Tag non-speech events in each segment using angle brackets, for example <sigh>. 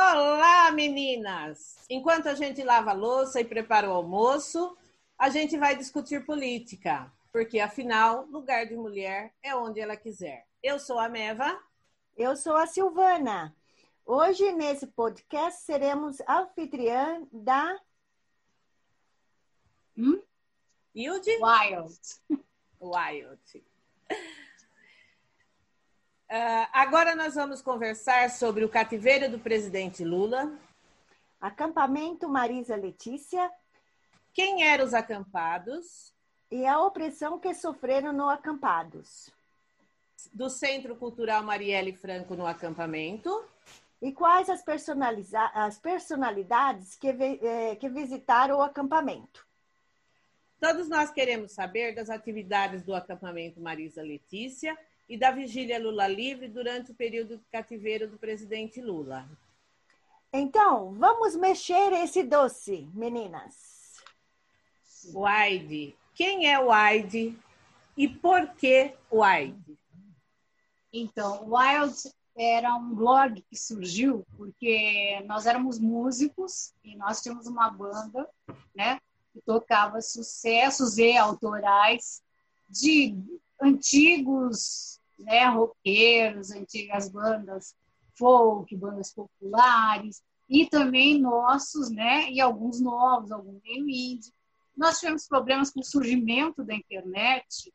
Olá, meninas! Enquanto a gente lava a louça e prepara o almoço, a gente vai discutir política, porque afinal, lugar de mulher é onde ela quiser. Eu sou a Meva. Eu sou a Silvana. Hoje, nesse podcast, seremos anfitriã da. Hum? Wild? Wild. Wild. Uh, agora nós vamos conversar sobre o cativeiro do presidente Lula. Acampamento Marisa Letícia. Quem eram os acampados? E a opressão que sofreram no acampados. Do Centro Cultural Marielle Franco no acampamento. E quais as, as personalidades que, eh, que visitaram o acampamento? Todos nós queremos saber das atividades do acampamento Marisa Letícia e da vigília Lula livre durante o período de cativeiro do presidente Lula. Então, vamos mexer esse doce, meninas. Wide. Quem é Wide e por que Wide? Então, Wild era um blog que surgiu porque nós éramos músicos e nós tínhamos uma banda, né, que tocava sucessos e autorais de antigos né, roqueiros, antigas bandas folk, bandas populares, e também nossos, né, e alguns novos, alguns meio indie. Nós tivemos problemas com o surgimento da internet,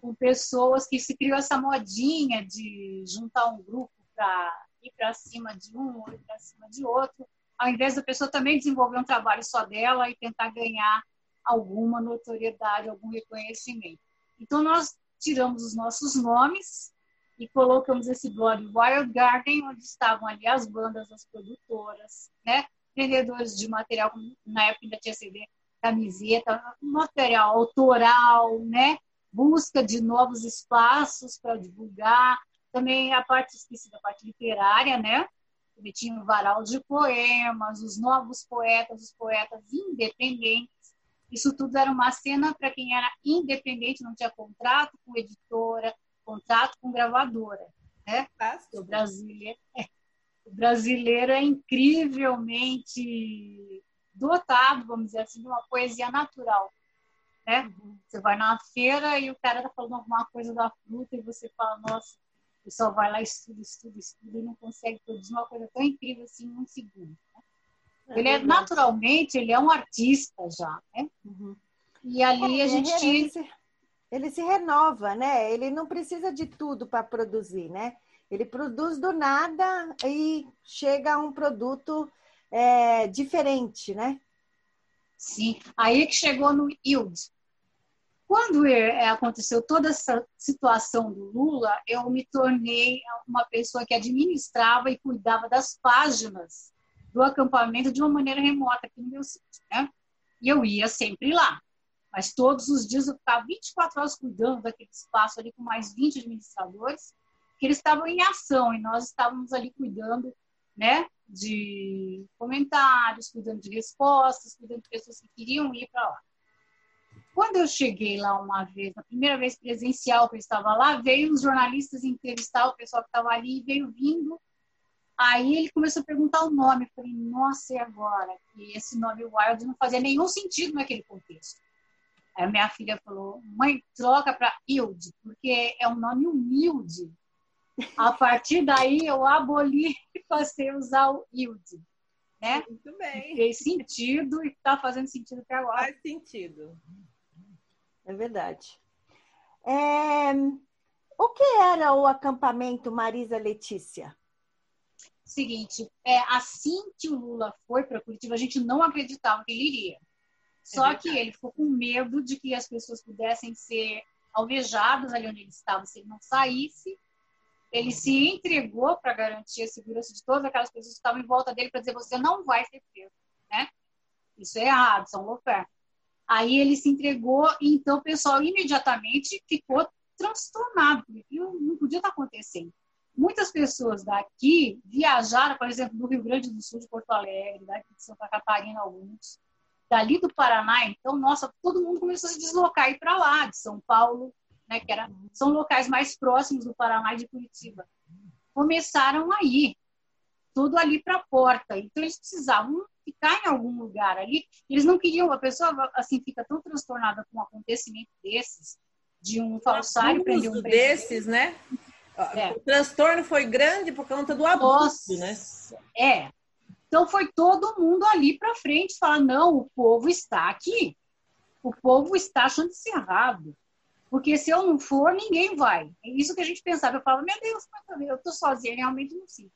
com pessoas que se criou essa modinha de juntar um grupo para ir para cima de um ou ir para cima de outro, ao invés da pessoa também desenvolver um trabalho só dela e tentar ganhar alguma notoriedade, algum reconhecimento. Então, nós tiramos os nossos nomes e colocamos esse blog Wild Garden, onde estavam ali as bandas, as produtoras, né? vendedores de material, na época ainda tinha CD, camiseta, material autoral, né? busca de novos espaços para divulgar, também a parte, esqueci da parte literária, né? Tinha um varal de poemas, os novos poetas, os poetas independentes, isso tudo era uma cena para quem era independente, não tinha contrato com editora, contrato com gravadora. Né? O brasileiro, é, o brasileiro é incrivelmente dotado, vamos dizer assim, de uma poesia natural. Né? Uhum. Você vai na feira e o cara está falando alguma coisa da fruta e você fala, nossa, o pessoal vai lá, estuda, estuda, estuda e não consegue produzir uma coisa tão incrível assim em um segundo. É ele é naturalmente, ele é um artista já, né? Uhum. E ali é, a gente ele, se, ele se renova, né? Ele não precisa de tudo para produzir, né? Ele produz do nada e chega a um produto é, diferente, né? Sim, aí que chegou no Yield. Quando é, aconteceu toda essa situação do Lula, eu me tornei uma pessoa que administrava e cuidava das páginas do acampamento de uma maneira remota aqui no meu sítio, né? E eu ia sempre lá. Mas todos os dias eu ficava 24 horas cuidando daquele espaço ali com mais 20 administradores, que eles estavam em ação e nós estávamos ali cuidando, né, de comentários, cuidando de respostas, cuidando de pessoas que queriam ir para lá. Quando eu cheguei lá uma vez, na primeira vez presencial que eu estava lá, veio os jornalistas entrevistar o pessoal que estava ali e veio vindo Aí ele começou a perguntar o nome. Eu falei, nossa, e agora? E esse nome Wild não fazia nenhum sentido naquele contexto. Aí a minha filha falou, mãe, troca para Yield, porque é um nome humilde. A partir daí eu aboli e passei a usar o Yield. Né? Muito bem. Fez sentido e está fazendo sentido até agora. Faz sentido. É verdade. É... O que era o acampamento Marisa Letícia? Seguinte, é, assim que o Lula foi para Curitiba, a gente não acreditava que ele iria. Só é que ele ficou com medo de que as pessoas pudessem ser alvejadas ali onde ele estava se ele não saísse. Ele se entregou para garantir a segurança de todas aquelas pessoas que estavam em volta dele para dizer você não vai ser preso, né? Isso é errado, são lawfare. Aí ele se entregou e então o pessoal imediatamente ficou transtornado, porque não podia estar acontecendo muitas pessoas daqui viajaram, por exemplo, do Rio Grande do Sul, de Porto Alegre, daqui de Santa Catarina, alguns, dali do Paraná. Então, nossa, todo mundo começou a se deslocar e ir para lá, de São Paulo, né, que era, são locais mais próximos do Paraná e de Curitiba. Começaram a ir. tudo ali para a porta. Então, eles precisavam ficar em algum lugar ali. Eles não queriam, a pessoa assim fica tão transtornada com um acontecimento desses, de um falsário prender um desses, né? É. O transtorno foi grande por conta do abuso, né? Nossa, né? É. Então foi todo mundo ali para frente falar: não, o povo está aqui. O povo está achando isso errado. Porque se eu não for, ninguém vai. É isso que a gente pensava. Eu falava, meu Deus, eu estou sozinha, realmente no sítio.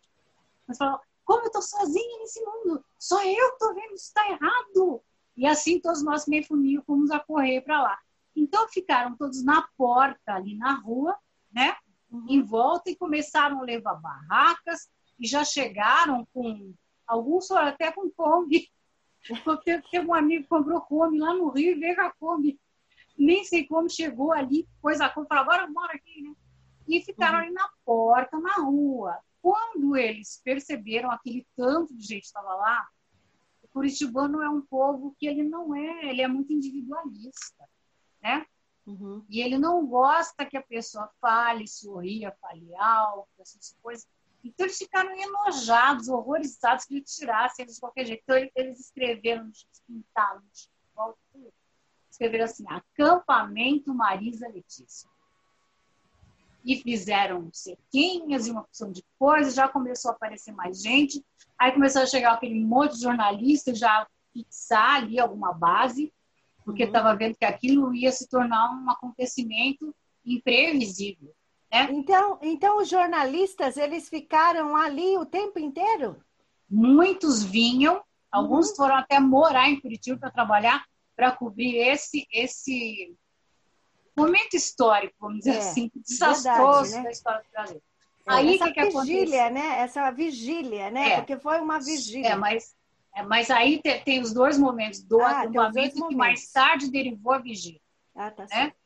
Mas falava, como eu estou sozinha nesse mundo? Só eu estou vendo, isso está errado. E assim todos nós meio funil fomos a correr para lá. Então ficaram todos na porta, ali na rua, né? Uhum. Em volta e começaram a levar barracas e já chegaram com alguns até com Kombi. <laughs> Teve um amigo que comprou Kombi lá no Rio e veio a Kombi nem sei como chegou ali, pôs a compra, agora mora aqui, né? E ficaram uhum. ali na porta, na rua. Quando eles perceberam aquele tanto de gente estava lá, o curitibano é um povo que ele não é, ele é muito individualista, né? Uhum. E ele não gosta que a pessoa fale, sorria, fale alto, essas coisas. Então eles ficaram enojados, horrorizados que ele tirasse eles de qualquer jeito. Então eles escreveram, pintaram, escreveram assim: Acampamento Marisa Letícia. E fizeram sequinhas e uma opção de coisas, já começou a aparecer mais gente. Aí começou a chegar aquele monte de jornalista já fixar ali alguma base, porque estava vendo que aquilo ia se tornar um acontecimento imprevisível. Né? Então, então os jornalistas eles ficaram ali o tempo inteiro? Muitos vinham, alguns uhum. foram até morar em Curitiba para trabalhar, para cobrir esse esse momento histórico, vamos dizer é, assim, desastroso né? da história do Brasil. É, Aí essa que, que vigília, aconteceu? né? Essa vigília, né? É, Porque foi uma vigília. É, mas, é, mas aí tem, tem, os dois momentos do ah, acampamento que mais tarde derivou a vigília. Ah, tá né? certo.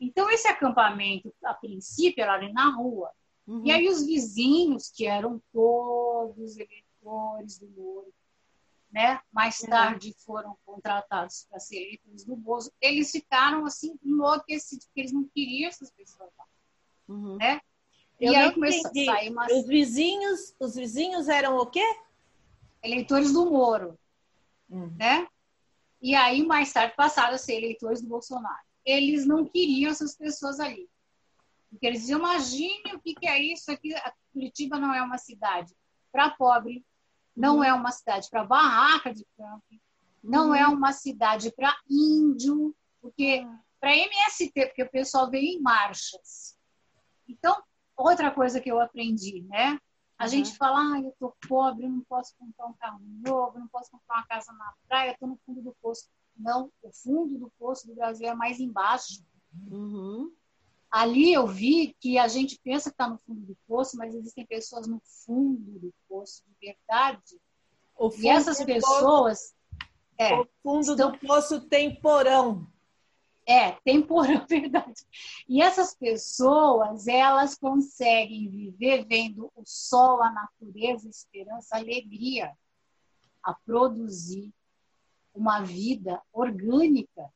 Então, esse acampamento, a princípio, era ali na rua. Uhum. E aí os vizinhos, que eram todos eleitores do Moro, né? Mais uhum. tarde foram contratados para ser eleitores do Bozo. Eles ficaram assim enlouquecidos, porque eles não queriam essas pessoas lá, uhum. né? Eu e aí começou a sair uma... Os vizinhos, os vizinhos eram o quê? Eleitores do Moro, uhum. né? E aí mais tarde passaram a ser eleitores do Bolsonaro. Eles não queriam essas pessoas ali. Porque eles diziam, imagine o que, que é isso aqui. Curitiba não é uma cidade para pobre, não uhum. é uma cidade para barraca de camping, não uhum. é uma cidade para índio, porque uhum. para MST, porque o pessoal veio em marchas. Então, outra coisa que eu aprendi, né? A uhum. gente fala, ah, eu tô pobre, eu não posso comprar um carro novo, não posso comprar uma casa na praia, eu tô no fundo do poço. Não, o fundo do poço do Brasil é mais embaixo. Uhum. Ali eu vi que a gente pensa que está no fundo do poço, mas existem pessoas no fundo do poço de verdade. e essas pessoas. Poço, é, o fundo estão, do poço tem porão. É, tem porão, <laughs> verdade. E essas pessoas, elas conseguem viver vendo o sol, a natureza, a esperança, a alegria, a produzir uma vida orgânica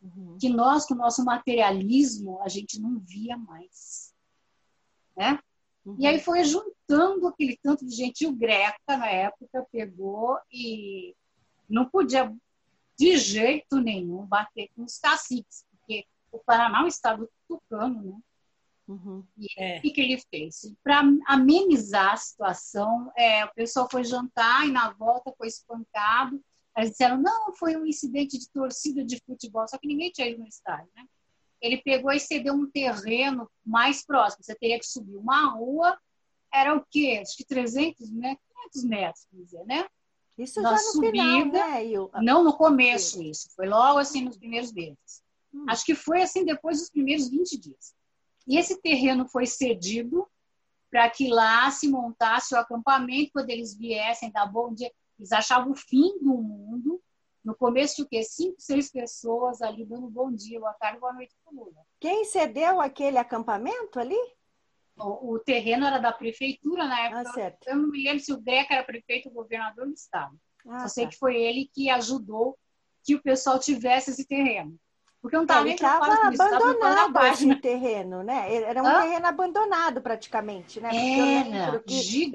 uhum. que nós, com o nosso materialismo, a gente não via mais. Né? Uhum. E aí foi juntando aquele tanto de gente. E o Greca, na época, pegou e não podia, de jeito nenhum, bater com os caciques, porque o Paraná é um estado tucano, né? Uhum. E é. o que, ele fez? Para amenizar a situação, é, o pessoal foi jantar e na volta foi espancado eles disseram, não, foi um incidente de torcida de futebol, só que ninguém tinha ido no estádio, né? Ele pegou e cedeu um terreno mais próximo. Você teria que subir uma rua, era o quê? Acho que 300 metros, 500 metros, quer dizer, né? Isso Na já no subida, final, né? Eu... Não no começo isso, foi logo assim nos primeiros meses. Hum. Acho que foi assim depois dos primeiros 20 dias. E esse terreno foi cedido para que lá se montasse o acampamento, quando eles viessem dar bom dia. Eles achavam o fim do mundo. No começo de o quê? Cinco, seis pessoas ali dando bom dia, boa tarde, boa noite para o Lula. Quem cedeu aquele acampamento ali? O, o, terreno era da prefeitura na época. Ah, certo. Eu não me lembro se o Greca era prefeito ou governador do estado. Ah, Só sei tá. que foi ele que ajudou que o pessoal tivesse esse terreno. Porque não estava nem estava abandonado esse terreno, né? Era um Hã? terreno abandonado praticamente, né? Porque Era,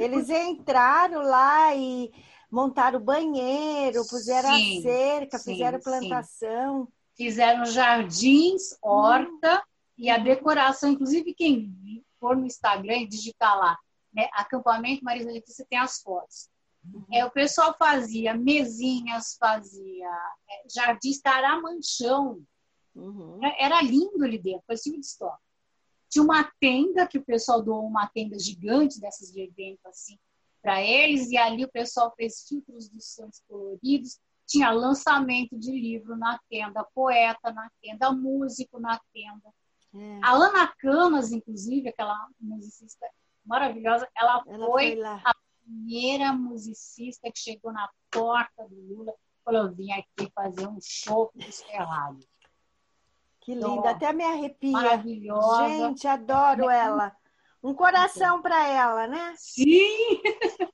eles entraram lá e montaram banheiro, puseram sim, a cerca, sim, fizeram plantação. Sim. Fizeram jardins, horta hum. e a decoração. Inclusive, quem for no Instagram e digitar lá, né, acampamento Marisa Letícia tem as fotos. Uhum. É, o pessoal fazia mesinhas, fazia é, jardins caramanchão. Uhum. É, era lindo ali dentro, parecia de estoque. Tinha uma tenda, que o pessoal doou uma tenda gigante dessas de evento, assim, para eles, e ali o pessoal fez filtros dos santos coloridos, tinha lançamento de livro na tenda, poeta na tenda, músico na tenda. É. A Ana Camas, inclusive, aquela musicista maravilhosa, ela, ela foi, foi a primeira musicista que chegou na porta do Lula falou: eu vim aqui fazer um show dos Ferrari. Que então, linda, até me arrepia. Maravilhosa. Gente, adoro é. ela. Um coração para ela, né? Sim! <laughs>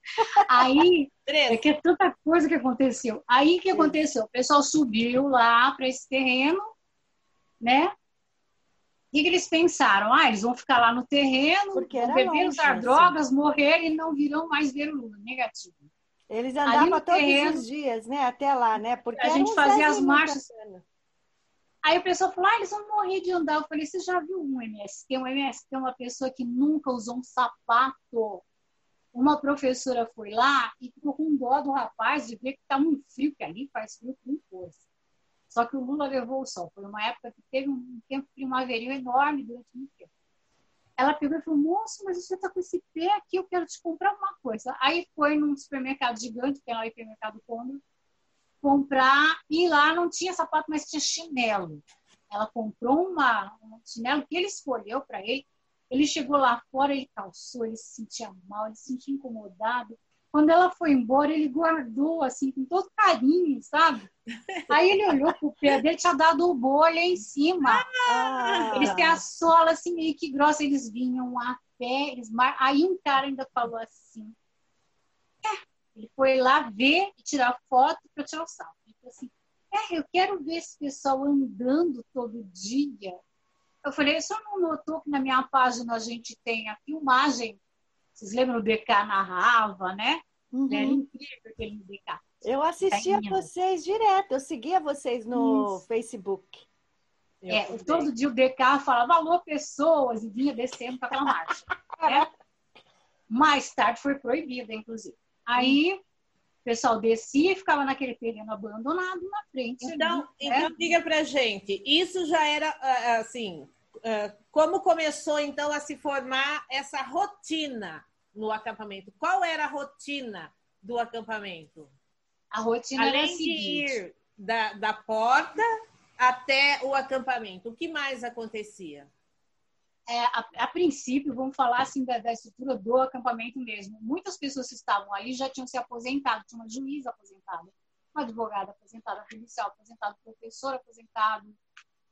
Aí, é que é tanta coisa que aconteceu. Aí que aconteceu? O pessoal subiu lá para esse terreno, né? O que, que, eles pensaram? Ah, eles vão ficar lá no terreno, vão beber, usar assim. drogas, morrer e não virão mais ver o Lula. Negativo. Eles andavam todos terreno, os dias, né? Até lá, né? Porque a gente fazia as marchas. Aí o pessoal falou, ah, eles vão morrer de andar. Eu falei, você já viu um MST? Um MST é uma pessoa que nunca usou um sapato. Uma professora foi lá e ficou com dó do rapaz de ver que está muito frio, que ali faz frio com força. Só que o Lula levou o sol. Foi uma época que teve um tempo primaveril enorme durante muito tempo. Ela pegou e falou, moço, mas você está com esse pé aqui, eu quero te comprar uma coisa. Aí foi num supermercado gigante, que é lá o hipermercado Condor, comprar e lá não tinha sapato, mas tinha chinelo. Ela comprou uma, um chinelo que ele escolheu para ele. Ele chegou lá fora, ele calçou, ele se sentia mal, ele se sentia incomodado. Quando ela foi embora, ele guardou assim com todo carinho, sabe? Aí ele olhou pro pé dele, tinha dado o bolha em cima. Ah. Eles têm a sola assim meio que grossa, eles vinham a pé, eles aí um cara ainda falou assim: é, ele foi lá ver e tirar foto para tirar o salto. Ele falou assim: é, eu quero ver esse pessoal andando todo dia. Eu falei: o senhor não notou que na minha página a gente tem a filmagem? Vocês lembram do DK narrava, né? Uhum. Era incrível aquele DK. Eu assistia vocês direto, eu seguia vocês no Isso. Facebook. É, todo dia o DK falava alô, pessoas, e vinha descendo para aquela marcha. né? <laughs> Mais tarde foi proibida, inclusive. Aí o pessoal descia e ficava naquele terreno abandonado na frente. Então, ali, né? então diga pra gente, isso já era ah, ah, assim, ah, como começou então a se formar essa rotina no acampamento? Qual era a rotina do acampamento? A rotina Além era a de ir da, da porta até o acampamento, o que mais acontecia? é, a, a, princípio, vamos falar assim da, da, estrutura do acampamento mesmo. Muitas pessoas que estavam ali já tinham se aposentado, tinha uma juíza aposentada, uma advogada aposentada, policial aposentado, professor aposentado,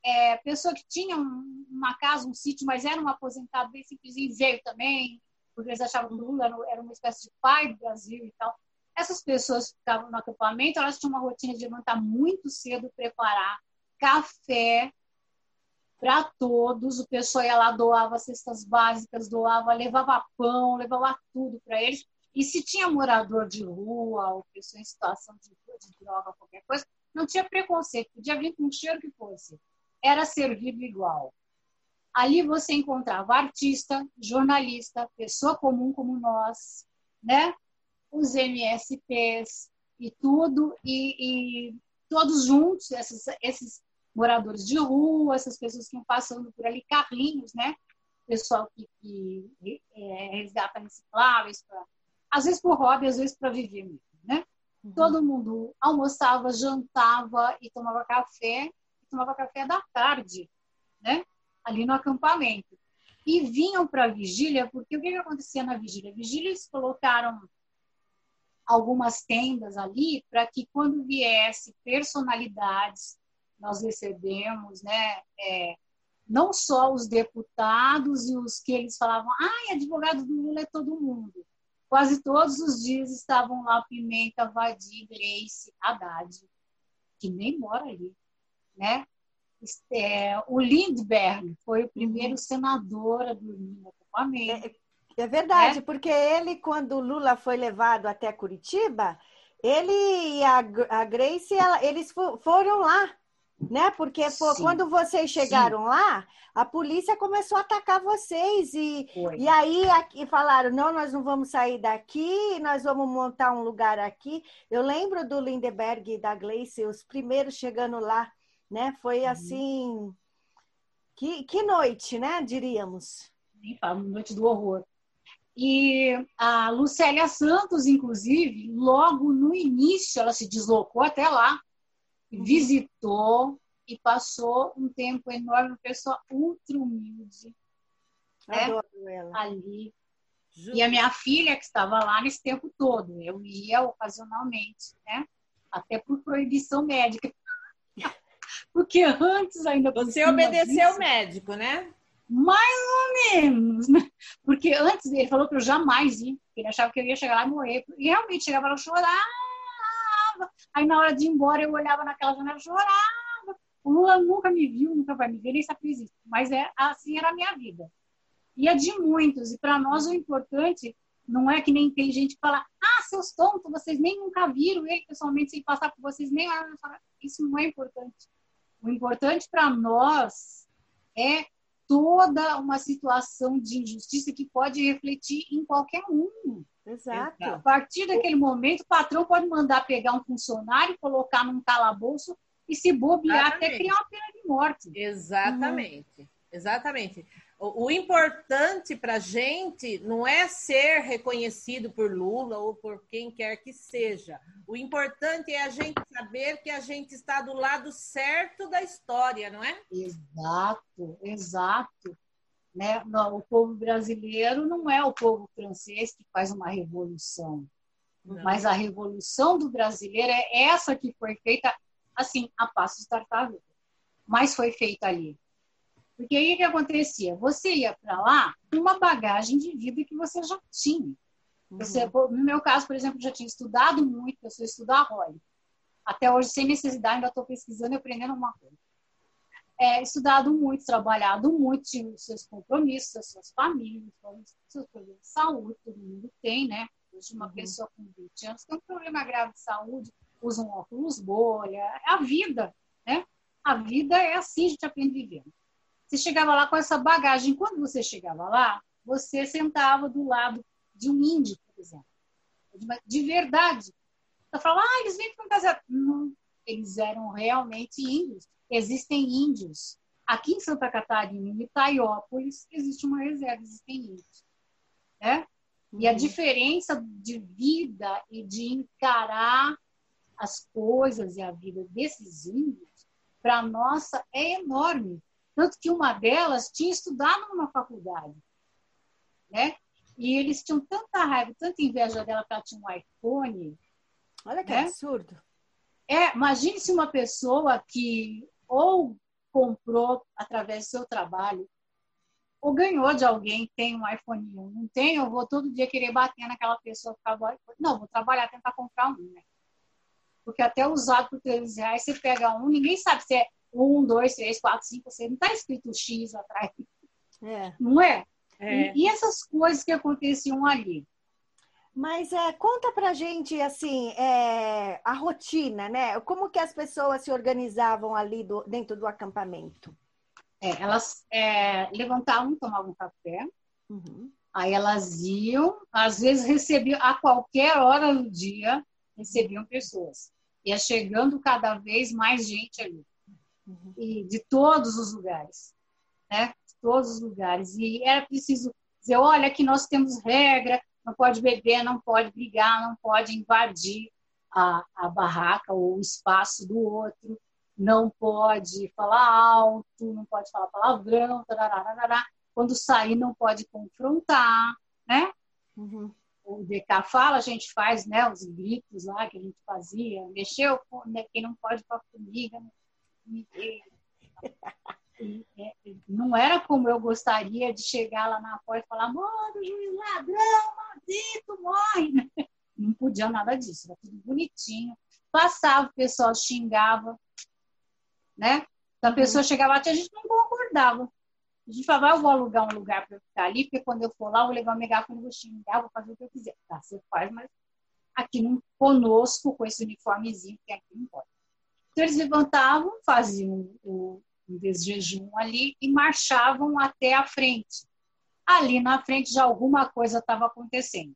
é, pessoa que tinha um, uma casa, um sítio, mas era um aposentado bem simplesinho, veio também, porque eles achavam que Lula era uma espécie de pai do Brasil e tal. Essas pessoas que estavam no acampamento, elas tinham uma rotina de levantar muito cedo, preparar café, para todos. O pessoal ia lá, doava cestas básicas, doava, levava pão, levava tudo para eles. E se tinha morador de rua ou pessoa em situação de, de droga, qualquer coisa, não tinha preconceito, podia vir com o cheiro que fosse. Era servido igual. Ali você encontrava artista, jornalista, pessoa comum como nós, né? Os MSPs e tudo, e, e todos juntos, esses, esses moradores de rua, essas pessoas que iam passando por ali, carrinhos, né? Pessoal que, que é, resgata recicláveis, pra, às vezes por hobby, às vezes para viver mesmo, né? Uhum. Todo mundo almoçava, jantava e tomava café, e tomava café da tarde, né? Ali no acampamento. E vinham para a vigília, porque o que, que acontecia na vigília? A vigília eles colocaram algumas tendas ali para que quando viesse personalidades nós recebemos, né, é, não só os deputados e os que eles falavam, ah, advogado do Lula é todo mundo. Quase todos os dias estavam lá Pimenta, Vadir, Grace, Haddad, que nem mora ali, né? É, o Lindbergh foi o primeiro senador a dormir no acampamento. É, é verdade, é? porque ele, quando o Lula foi levado até Curitiba, ele e a, a Grace, ela, eles foram lá, né? Porque pô, quando vocês chegaram Sim. lá, a polícia começou a atacar vocês e, e aí aqui, falaram, não, nós não vamos sair daqui, nós vamos montar um lugar aqui. Eu lembro do Lindeberg e da Gleice, os primeiros chegando lá, né? Foi uhum. assim, que, que noite, né? Diríamos. Nem falo, noite do horror. E a Lucélia Santos, inclusive, logo no início, ela se deslocou até lá, uhum. visitou e passou um tempo enorme, uma pessoa ultra humilde. Né? Adoro ela. Ali. Juro. E a minha filha, que estava lá nesse tempo todo, eu ia ocasionalmente, né? Até por proibição médica. Porque antes ainda. Você obedeceu o médico, né? Mais ou menos, né? Porque antes ele falou que eu jamais ia, ele achava que eu ia chegar lá e morrer. E realmente chegava lá, eu chorava. Aí na hora de ir embora, eu olhava naquela janela e chorava. O Lula nunca me viu, nunca vai me ver, nem sabe que existe. Mas é, assim era a minha vida. E é de muitos. E para nós o importante não é que nem tem gente que fala, ah, seus tontos, vocês nem nunca viram ele pessoalmente sem passar por vocês, nem isso não é importante. O importante para nós é toda uma situação de injustiça que pode refletir em qualquer um. Exato. A partir daquele momento, o patrão pode mandar pegar um funcionário, colocar num calabouço e se bobear Exatamente. até criar uma pena de morte. Exatamente. Uhum. Exatamente. O, importante para a gente não é ser reconhecido por Lula ou por quem quer que seja. O importante é a gente saber que a gente está do lado certo da história, não é? Exato, exato. Né? Não, o povo brasileiro não é o povo francês que faz uma revolução. Não. Mas a revolução do brasileiro é essa que foi feita, assim, a passos tartaruga. Mas foi feita ali porque aí o que acontecia? Você ia para lá com uma bagagem de vida que você já tinha. Você, uhum. No meu caso, por exemplo, já tinha estudado muito, eu sou estudaholic. Até hoje, sem necessidade, ainda estou pesquisando e aprendendo uma coisa. É, estudado muito, trabalhado muito, tinha os seus compromissos, as suas famílias, os seus problemas de saúde, todo mundo tem, né? Hoje, uma uhum. pessoa com 20 anos tem um problema grave de saúde, usa um óculos bolha, é a vida, né? A vida é assim, a gente aprende vivendo. Você chegava lá com essa bagagem. Quando você chegava lá, você sentava do lado de um índio, por exemplo. De verdade. Você falava, ah, eles vêm para casa. Não, eles eram realmente índios. Existem índios. Aqui em Santa Catarina, em Itaiópolis, existe uma reserva, existem índios. Né? E a uhum. diferença de vida e de encarar as coisas e a vida desses índios, para nossa, é enorme. Tanto que uma delas tinha estudado numa faculdade, né? E eles tinham tanta raiva, tanta inveja dela que ela tinha um iPhone. Olha que né? absurdo. É, imagine se uma pessoa que ou comprou através do seu trabalho, ou ganhou de alguém tem um iPhone 1. Não tem, eu vou todo dia querer bater naquela pessoa que acabou. Não, vou trabalhar, tentar comprar um, né? Porque até usado por 3 reais, você pega um, ninguém sabe se é um, dois, três, quatro, cinco, seis, não está escrito X atrás. É. Não é? é. E, e, essas coisas que aconteciam ali. Mas é, conta pra gente assim é, a rotina, né? Como que as pessoas se organizavam ali do, dentro do acampamento? É, elas é, levantavam, tomavam café, uhum. aí elas iam, às vezes recebiam a qualquer hora do dia recebiam pessoas. Ia chegando cada vez mais gente ali uhum. e de todos os lugares, né? De todos os lugares. E era preciso dizer, olha, que nós temos regra, não pode beber, não pode brigar, não pode invadir a, a barraca ou o espaço do outro, não pode falar alto, não pode falar palavrão, tarará, quando sair não pode confrontar, né? Uhum. O DK fala, a gente faz né, os gritos lá que a gente fazia, mexeu, né, quem não pode para formiga, é, não era como eu gostaria de chegar lá na porta e falar: mano, juiz ladrão, maldito, morre. <laughs> Não podia nada disso, era tudo bonitinho. Passava, o pessoal xingava, né? Então a pessoa chegava lá, a gente não concordava. A gente falava, ah, eu vou alugar um lugar para ficar ali, porque quando eu for lá, eu vou levar o megafone, vou xingar, vou fazer o que eu quiser. Tá, você faz, mas aqui não, conosco, com esse uniformezinho, que aqui não pode. Então eles levantavam, faziam o, o desjejum ali e marchavam até a frente. Ali na frente já alguma coisa estava acontecendo.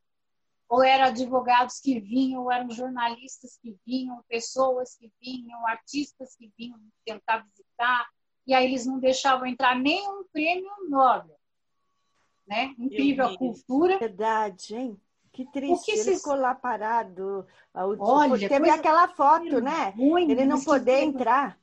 Ou eram advogados que vinham, ou eram jornalistas que vinham, pessoas que vinham, artistas que vinham tentar visitar, e aí eles não deixavam entrar nem um prêmio Nobel. Né? Incrível a cultura. Verdade, hein? Que triste, que ele ficou lá parado. Olha, teve coisa... aquela foto, né? Muito, ele não poder que... entrar.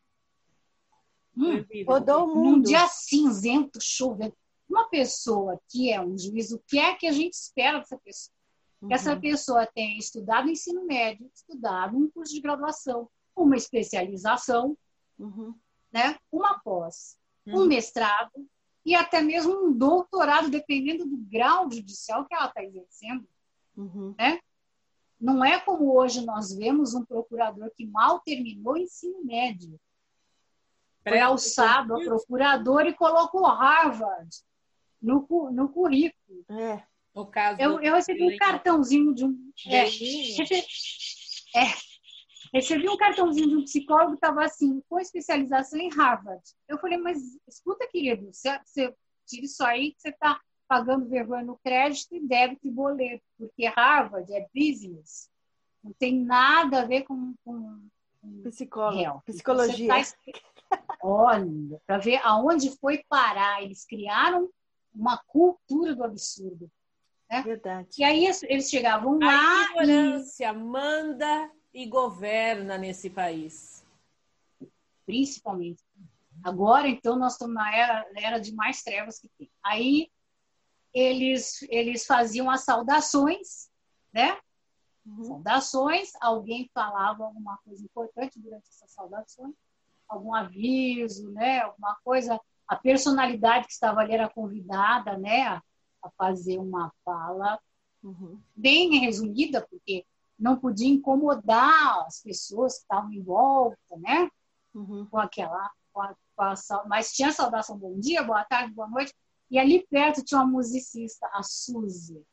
Hum, rodou o mundo. Num dia cinzento, chovendo. Uma pessoa que é um juiz, o que é que a gente espera dessa pessoa? Uhum. Que essa pessoa tenha estudado ensino médio, estudado um curso de graduação, uma especialização, uhum né? uma pós, um uhum. mestrado e até mesmo um doutorado, dependendo do grau judicial que ela está exercendo. Uhum. Né? Não é como hoje nós vemos um procurador que mal terminou o ensino médio. Foi alçado a procurador e colocou Harvard no, no currículo. É. No caso eu, eu recebi um cartãozinho de um. É, é, Recebi um cartãozinho de um psicólogo, estava assim, com especialização em Harvard. Eu falei, mas escuta, querido, você, você tira isso aí que você está pagando vergonha no crédito e débito e boleto, porque Harvard é business. Não tem nada a ver com, com, com Psicólogo, psicologia. Tá... Olha, para ver aonde foi parar. Eles criaram uma cultura do absurdo. Né? Verdade. E aí eles chegavam lá. A ignorância e... manda e governa nesse país. Principalmente. Agora, então, nós estamos na era, na era de mais trevas que tem. Aí, eles, eles faziam as saudações, né? Uhum. Saudações, alguém falava alguma coisa importante durante essas saudações, algum aviso, né? Alguma coisa. A personalidade que estava ali era convidada, né? A, a fazer uma fala uhum. bem resumida, porque não podia incomodar as pessoas que estavam em volta, né? Uhum. Com aquela. Com a, com a, mas tinha saudação bom dia, boa tarde, boa noite. E ali perto tinha uma musicista, a Suzy.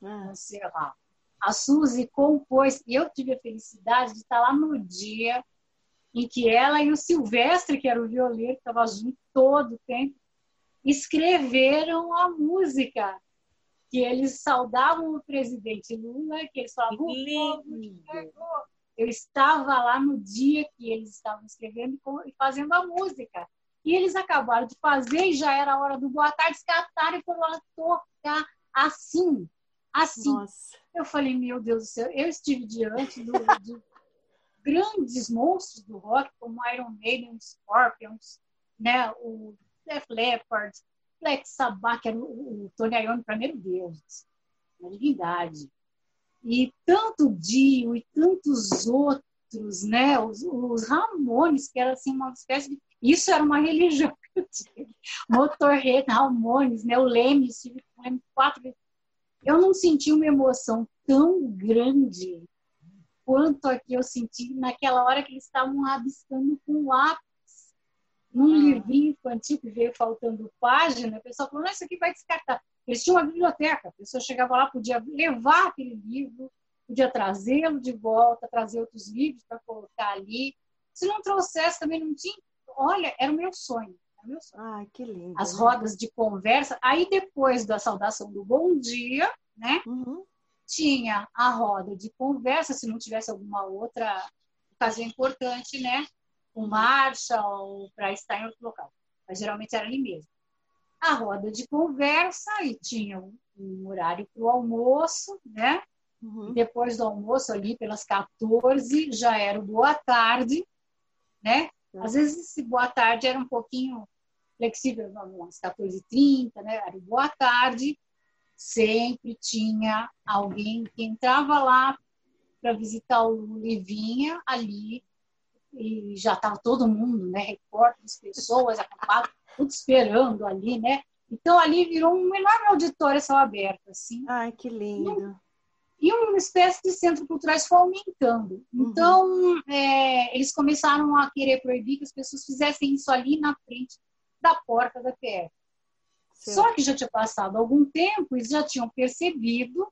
Uhum. Sei lá. A Suzy compôs, e eu tive a felicidade de estar lá no dia em que ela e o Silvestre, que era o violeiro, que estava junto todo o tempo, escreveram a música que eles saudavam o presidente Lula, que eles falavam, eu estava lá no dia que eles estavam escrevendo e fazendo a música. E eles acabaram de fazer e já era a hora do boa tarde, escataram e foram lá tocar assim, assim. Nossa. Eu falei, meu Deus do céu, eu estive diante do, de <laughs> grandes monstros do rock, como Iron Maiden, Scorpions, né, o Def Leppard, Black Sabbath, que era o, o Tony Iommi, para meu Deus, uma divindade. E tanto Dio e tantos outros, né? Os, os Ramones, que era assim uma espécie de... Isso era uma religião que eu tinha. Motorhead, Ramones, né? O Leme, tive o Leme quatro vezes. Eu não senti uma emoção tão grande quanto a que eu senti naquela hora que eles estavam rabiscando com lápis num ah. livrinho infantil que veio faltando página, a pessoa falou, não, isso aqui vai descartar. Eles tinham uma biblioteca, a pessoa chegava lá, podia levar aquele livro, podia trazê-lo de volta, trazer outros livros para colocar ali. Se não trouxesse, também não tinha. Olha, era o meu sonho. Era o meu sonho. Ai, que lindo. As né? rodas de conversa. Aí, depois da saudação do bom dia, né? Uhum. Tinha a roda de conversa, se não tivesse alguma outra ocasião importante, né? com marcha ou para estar em outro local. Mas geralmente era ali mesmo. A roda de conversa e tinha um horário para o almoço, né? Uhum. Depois do almoço, ali pelas 14, já era o boa tarde, né? Às vezes esse boa tarde era um pouquinho flexível, às 14h30, né? Era o boa tarde. Sempre tinha alguém que entrava lá para visitar o Livinha ali e já estava todo mundo, né, repórteres, pessoas, acampados, tudo esperando ali, né? Então ali virou um enorme auditório céu aberto, assim. Ai, que lindo. E uma espécie de centro culturais foi aumentando. Uhum. Então, uhum. é, eles começaram a querer proibir que as pessoas fizessem isso ali na frente da porta da PF. Só que já tinha passado algum tempo e já tinham percebido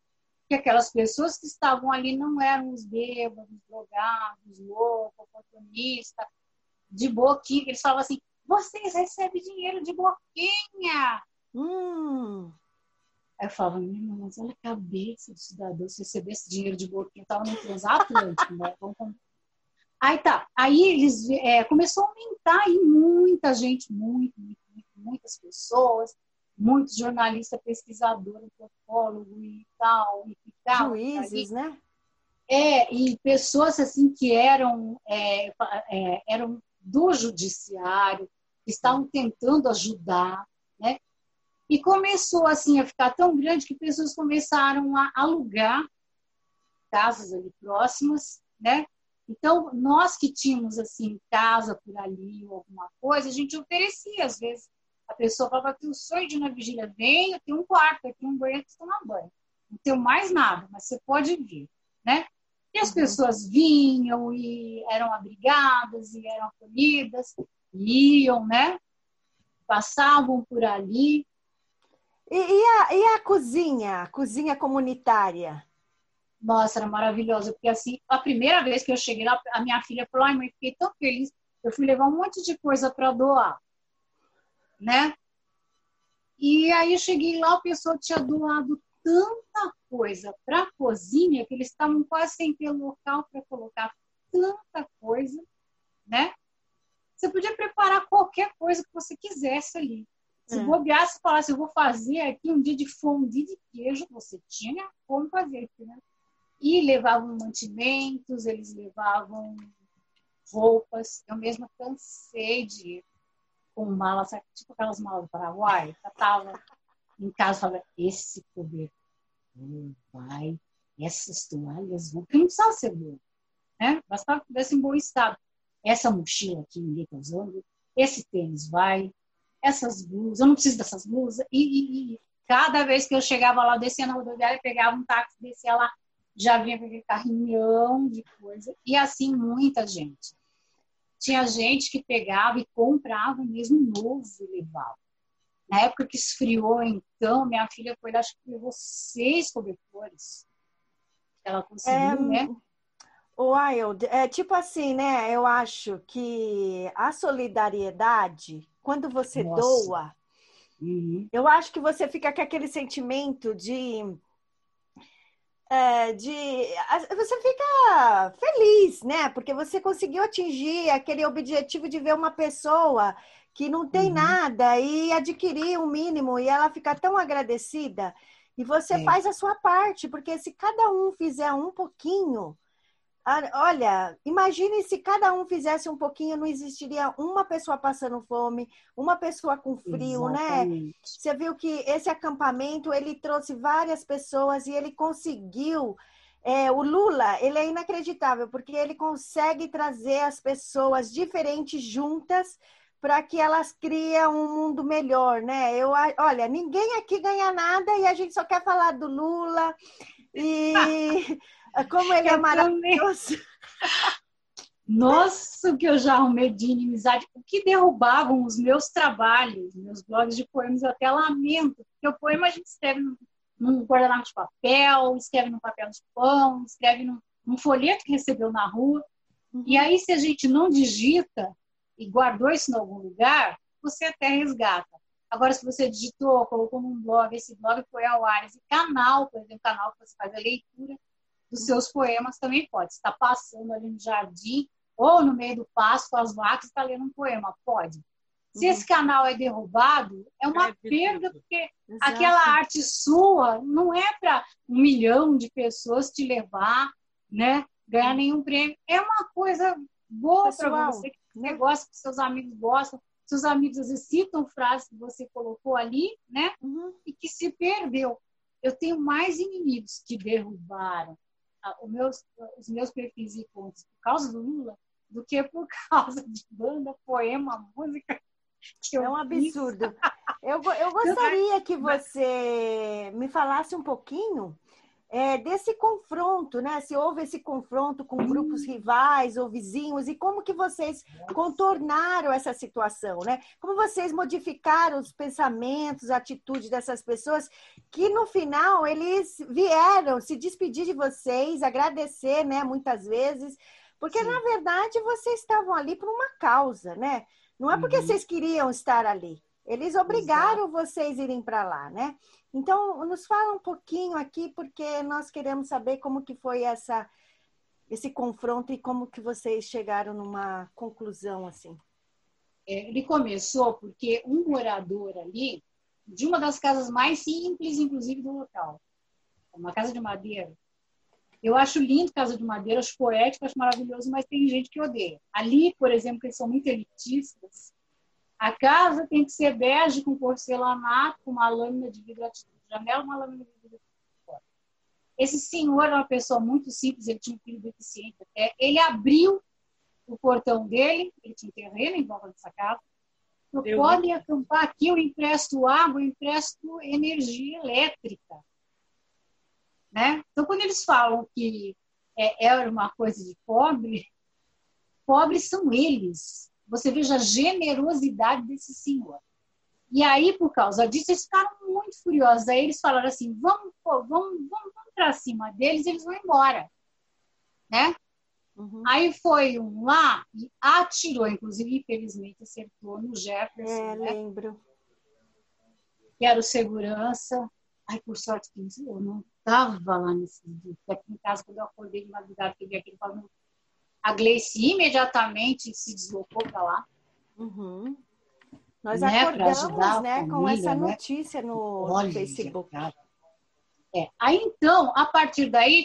que aquelas pessoas que estavam ali não eram os bêbados, drogados, loucos, oportunistas, de boquinha. Eles falavam assim: vocês recebem dinheiro de boquinha. Hum. Aí eu falava, minha mas olha a cabeça do cidadão, se recebesse dinheiro de boquinha, estava no transatlântico, né? Aí tá, aí eles é, começou a aumentar e muita gente, muito, muito, muito, muitas pessoas, muitos jornalistas, pesquisadores, antropólogos e tal, e tal. Juízes, né? É, e pessoas assim que eram, é, é, eram do judiciário, que estavam tentando ajudar, né? E começou assim a ficar tão grande que pessoas começaram a alugar casas ali próximas, né? Então, nós que tínhamos assim casa por ali ou alguma coisa, a gente oferecia às vezes. A pessoa falava que o sonho de ir na vigília vem, eu tenho um quarto, aqui um banheiro para tomar banho. Não tenho mais nada, mas você pode vir, né? E as uhum. pessoas vinham e eram abrigadas e eram acolhidas, iam, né? Passavam por ali. E, e, a, e a cozinha, a cozinha comunitária? Nossa, era maravilhosa, porque assim, a primeira vez que eu cheguei lá, a minha filha falou: ai, mãe, fiquei tão feliz, eu fui levar um monte de coisa para doar, né? E aí eu cheguei lá, o pessoal tinha doado tanta coisa para a cozinha que eles estavam quase sem ter local para colocar tanta coisa, né? Você podia preparar qualquer coisa que você quisesse ali. Se é. bobeasse e falasse, eu vou fazer aqui um dia de fondue de queijo, você tinha como fazer, né? E levavam mantimentos, eles levavam roupas. Eu mesma cansei de ir com malas, tipo aquelas malas do Paraguai. Eu tava em casa falava, esse cobertor vai, essas toalhas vão, porque não precisava ser bom, né? Bastava que tivesse em bom estado. Essa mochila aqui ninguém está usando, esse tênis vai, essas blusas, eu não preciso dessas blusas. E, e, e cada vez que eu chegava lá, descia na rodoviária, pegava um táxi, descia lá, já vinha com aquele carrinhão de coisa. E assim, muita gente. Tinha gente que pegava e comprava mesmo novo e levava. Na época que esfriou, então, minha filha foi lá, acho que levou seis cobertores. Ela conseguiu, é, né? Wild, é tipo assim, né? Eu acho que a solidariedade, quando você Nossa. doa, uhum. eu acho que você fica com aquele sentimento de é, de você fica feliz, né? Porque você conseguiu atingir aquele objetivo de ver uma pessoa que não tem uhum. nada e adquirir um mínimo e ela fica tão agradecida. E você é. faz a sua parte, porque se cada um fizer um pouquinho, Olha, imagine se cada um fizesse um pouquinho, não existiria uma pessoa passando fome, uma pessoa com frio, né? Exatamente. né? Você viu que esse acampamento ele trouxe várias pessoas e ele conseguiu. É, o Lula, ele é inacreditável porque ele consegue trazer as pessoas diferentes juntas para que elas criem um mundo melhor, né? Eu, olha, ninguém aqui ganha nada e a gente só quer falar do Lula e <laughs> como ele é maravilhoso. Nossa, que eu já arrumei de inimizade. O que derrubavam os meus trabalhos, meus blogs de poemas, eu até lamento. Porque o poema a gente escreve num guardanapo de papel, escreve num papel de pão, escreve num, num folheto que recebeu na rua. Uhum. E aí, se a gente não digita e guardou isso em algum lugar, você até resgata. Agora, se você digitou, colocou num blog, esse blog foi ao ar, esse canal, por exemplo, canal que você faz a leitura, dos seus poemas também pode. Está passando ali no jardim ou no meio do pasto com as vacas, está lendo um poema, pode. Se uhum. esse canal é derrubado, é uma é perda, porque Exato. aquela arte sua não é para um milhão de pessoas te levar, né? Ganhar nenhum prêmio. É uma coisa boa para você, que você né? gosta, que seus amigos gostam. Seus amigos às vezes citam frases que você colocou ali, né? Uhum. E que se perdeu. Eu tenho mais inimigos que derrubaram meus, os meus perfis e contos por causa do Lula do que por <laughs> causa de banda, poema, música. é um absurdo. <laughs> Eu, eu gostaria que você me falasse um pouquinho é, desse confronto, né? Se houve esse confronto com grupos rivais ou vizinhos e como que vocês contornaram essa situação, né? Como vocês modificaram os pensamentos, a atitude dessas pessoas que no final eles vieram se despedir de vocês, agradecer, né? Muitas vezes, porque Sim. na verdade vocês estavam ali por uma causa, né? Não é porque uhum. vocês queriam estar ali. Eles obrigaram Exato. vocês a irem para lá, né? Então, nos fala um pouquinho aqui, porque nós queremos saber como que foi essa, esse confronto e como que vocês chegaram numa conclusão assim. É, ele começou porque um morador ali, de uma das casas mais simples, inclusive, do local, uma casa de madeira. Eu acho lindo casa de madeira, acho poético, acho maravilhoso, mas tem gente que odeia. Ali, por exemplo, eles são muito elitistas, a casa tem que ser bege com porcelanato, com uma lâmina de vidro de janela, uma lâmina de vidro fora. Esse senhor era uma pessoa muito simples, ele tinha um filho deficiente até. Ele abriu o portão dele, ele tinha um terreno em volta dessa casa. Eu podem acampar aqui, eu empresto água, eu empresto energia elétrica. Né? Então, quando eles falam que é, era uma coisa de pobre, <laughs> pobres são eles você veja a generosidade desse senhor. E aí, por causa disso, eles ficaram muito furiosos. Aí eles falaram assim: vamos, pô, vamos, vamos, vamos para cima deles, eles vão embora. Né? Uhum. Aí foi um lá e atirou, inclusive, infelizmente, acertou no Jefferson. É, né? lembro. Que era o segurança. Ai, por sorte eu não estava lá nesse dia. Aqui em casa, quando eu acordei de madrugada, que vi aquele falando a Gleice imediatamente se deslocou para lá. Uhum. Nós né, acordamos né, família, com essa né? notícia no, Olha, Facebook. É. Aí então, a partir daí,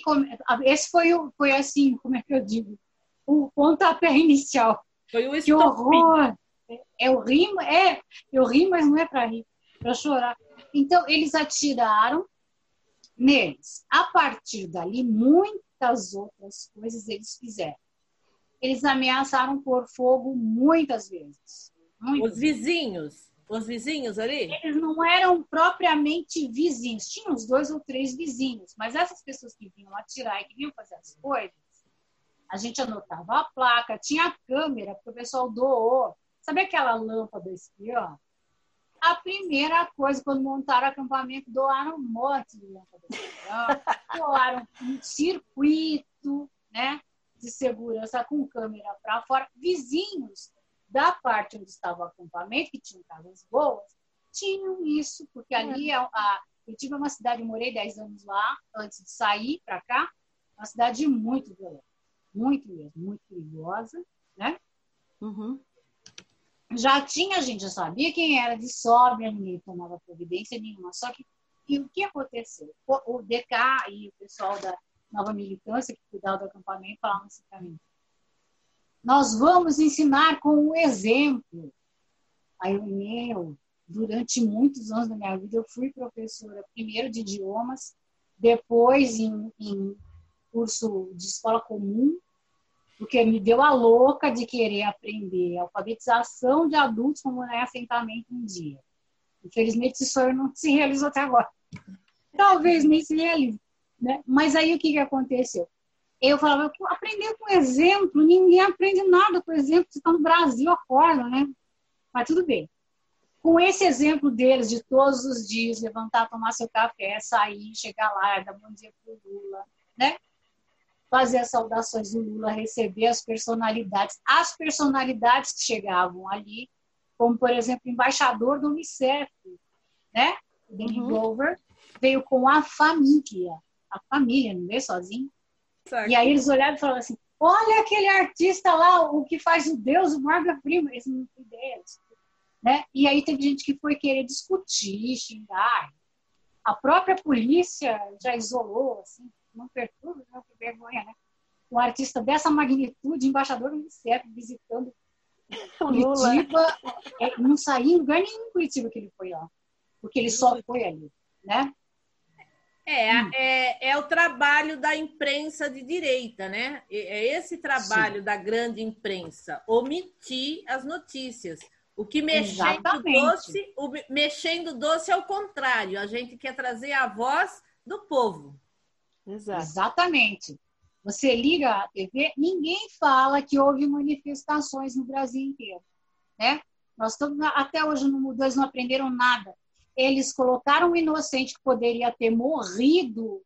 esse foi, o, foi assim, como é que eu digo? O pontapé <laughs> inicial. Foi o Que horror! É, eu ri, é, eu ri, mas não é para rir, para chorar. Então, eles atiraram neles. A partir dali, muitas outras coisas eles fizeram eles ameaçaram pôr fogo muitas vezes. Muitas os vizinhos, os vizinhos ali? Eles não eram propriamente vizinhos, tinham uns dois ou três vizinhos, mas essas pessoas que vinham atirar e que vinham fazer as coisas, a gente anotava a placa, tinha câmera, porque o pessoal doou. Sabe aquela lâmpada espiã? A primeira coisa, quando montaram o acampamento, doaram um monte de lâmpada <laughs> doaram um circuito, né? De segurança com câmera para fora, vizinhos da parte onde estava o acampamento, que tinham casas boas, tinham isso, porque ali é. a, a, eu tive uma cidade, morei 10 anos lá, antes de sair para cá, uma cidade muito violenta, muito mesmo, muito perigosa, né? Uhum. Já tinha gente, já sabia quem era de sobra, ninguém tomava providência nenhuma. Só que e o que aconteceu? O, o DK e o pessoal da, nova militância que cuidava do acampamento falavam assim para mim. Nós vamos ensinar com o exemplo. Aí eu, meu, durante muitos anos da minha vida, eu fui professora, primeiro de idiomas, depois em, em curso de escola comum, porque me deu a louca de querer aprender alfabetização de adultos como é assentamento um dia. Infelizmente, esse sonho não se realizou até agora. Talvez nem se realize. Né? Mas aí o que, que aconteceu? Eu falava, aprender com exemplo, ninguém aprende nada com exemplo, você está no Brasil, acorda, né? Mas tudo bem. Com esse exemplo deles, de todos os dias, levantar, tomar seu café, sair, chegar lá, dar bom dia para o Lula, né? Fazer as saudações do Lula, receber as personalidades, as personalidades que chegavam ali, como, por exemplo, o embaixador do Unicef, né? O Danny uhum. Glover, veio com a família a família, não veio sozinho. Certo. E aí eles olharam e falaram assim: olha aquele artista lá, o que faz o Deus, o Morgan Freeman. Eles não têm ideia. Né? E aí teve gente que foi querer discutir, xingar. A própria polícia já isolou, assim, não perturba, não, que vergonha, né? Um artista dessa magnitude, embaixador do Unicef, visitando <laughs> Curitiba, é, não saiu em lugar nenhum em Curitiba que ele foi lá, porque ele só foi ali, né? É, hum. é, é, o trabalho da imprensa de direita, né? É esse trabalho Sim. da grande imprensa, omitir as notícias. O que mexendo doce, o mexendo doce é o contrário. A gente quer trazer a voz do povo. Exato. Exatamente. Você liga a TV, ninguém fala que houve manifestações no Brasil inteiro, né? Nós estamos até hoje no mudou, eles não aprenderam nada. Eles colocaram um inocente que poderia ter morrido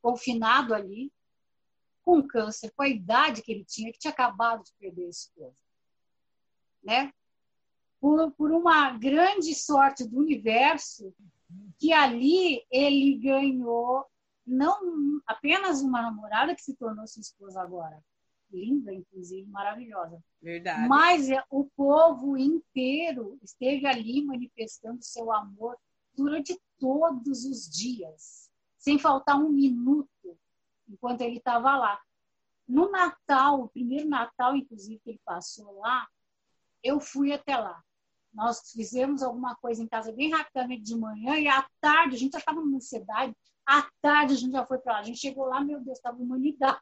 confinado ali com câncer, com a idade que ele tinha, que tinha acabado de perder a esposa, né? Por, por uma grande sorte do universo, que ali ele ganhou não apenas uma namorada que se tornou sua esposa agora, linda, inclusive, maravilhosa. Verdade. Mas é, o povo inteiro esteve ali manifestando seu amor durante todos os dias, sem faltar um minuto, enquanto ele estava lá. No Natal, o primeiro Natal, inclusive, que ele passou lá, eu fui até lá. Nós fizemos alguma coisa em casa bem rapidamente de manhã e à tarde, a gente já estava numa cidade à tarde a gente já foi para lá. A gente chegou lá, meu Deus, estava humanidade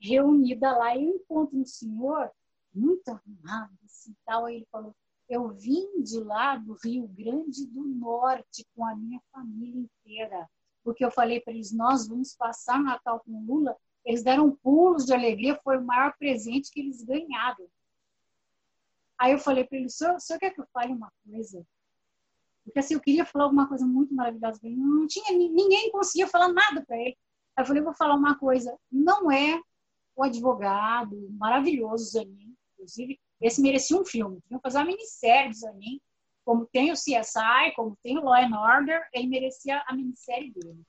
reunida lá. E eu encontro um senhor muito arrumado, assim, tal. Aí ele falou, eu vim de lá do Rio Grande do Norte com a minha família inteira. Porque eu falei para eles, nós vamos passar Natal com Lula. Eles deram pulos de alegria, foi o maior presente que eles ganharam. Aí eu falei para ele, o senhor, o senhor quer que eu fale uma coisa? Porque assim, eu queria falar alguma coisa muito maravilhosa para ele. Não tinha, ninguém conseguia falar nada para ele. Eu falei, vou falar uma coisa. Não é o advogado maravilhoso Zanin, inclusive, esse merecia um filme. Tinha fazer uma minissérie do Zanin, como tem o CSI, como tem o Law and Order, ele merecia a minissérie dele.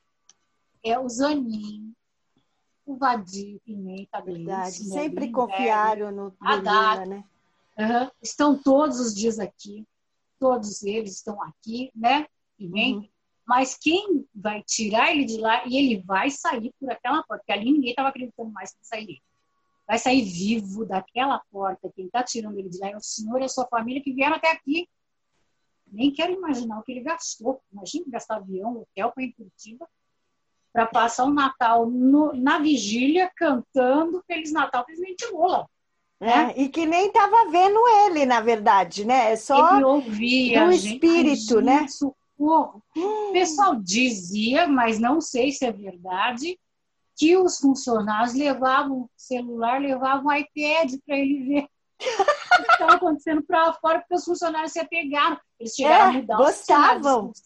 É o Zanin, o Vadir Pimenta Verdade. Sempre confiaram no, Lula, né? Uhum. Estão todos os dias aqui todos eles estão aqui, né? Vem. Uhum. Mas quem vai tirar ele de lá e ele vai sair por aquela porta, porque ali ninguém estava acreditando mais que sairia. Vai sair vivo daquela porta. Quem está tirando ele de lá é o senhor e a sua família que vieram até aqui. Nem quero imaginar o que ele gastou. Imagina gastar avião, hotel para ir Curitiba para passar o Natal no, na vigília cantando Feliz Natal, Presidente Lula. É, e que nem estava vendo ele, na verdade, né? É só ele ouvia, do espírito, né? O pessoal dizia, mas não sei se é verdade, que os funcionários levavam o celular, levavam o iPad para ele ver <laughs> o que estava acontecendo para fora, porque os funcionários se apegaram. Eles chegaram é, a mudar gostavam. os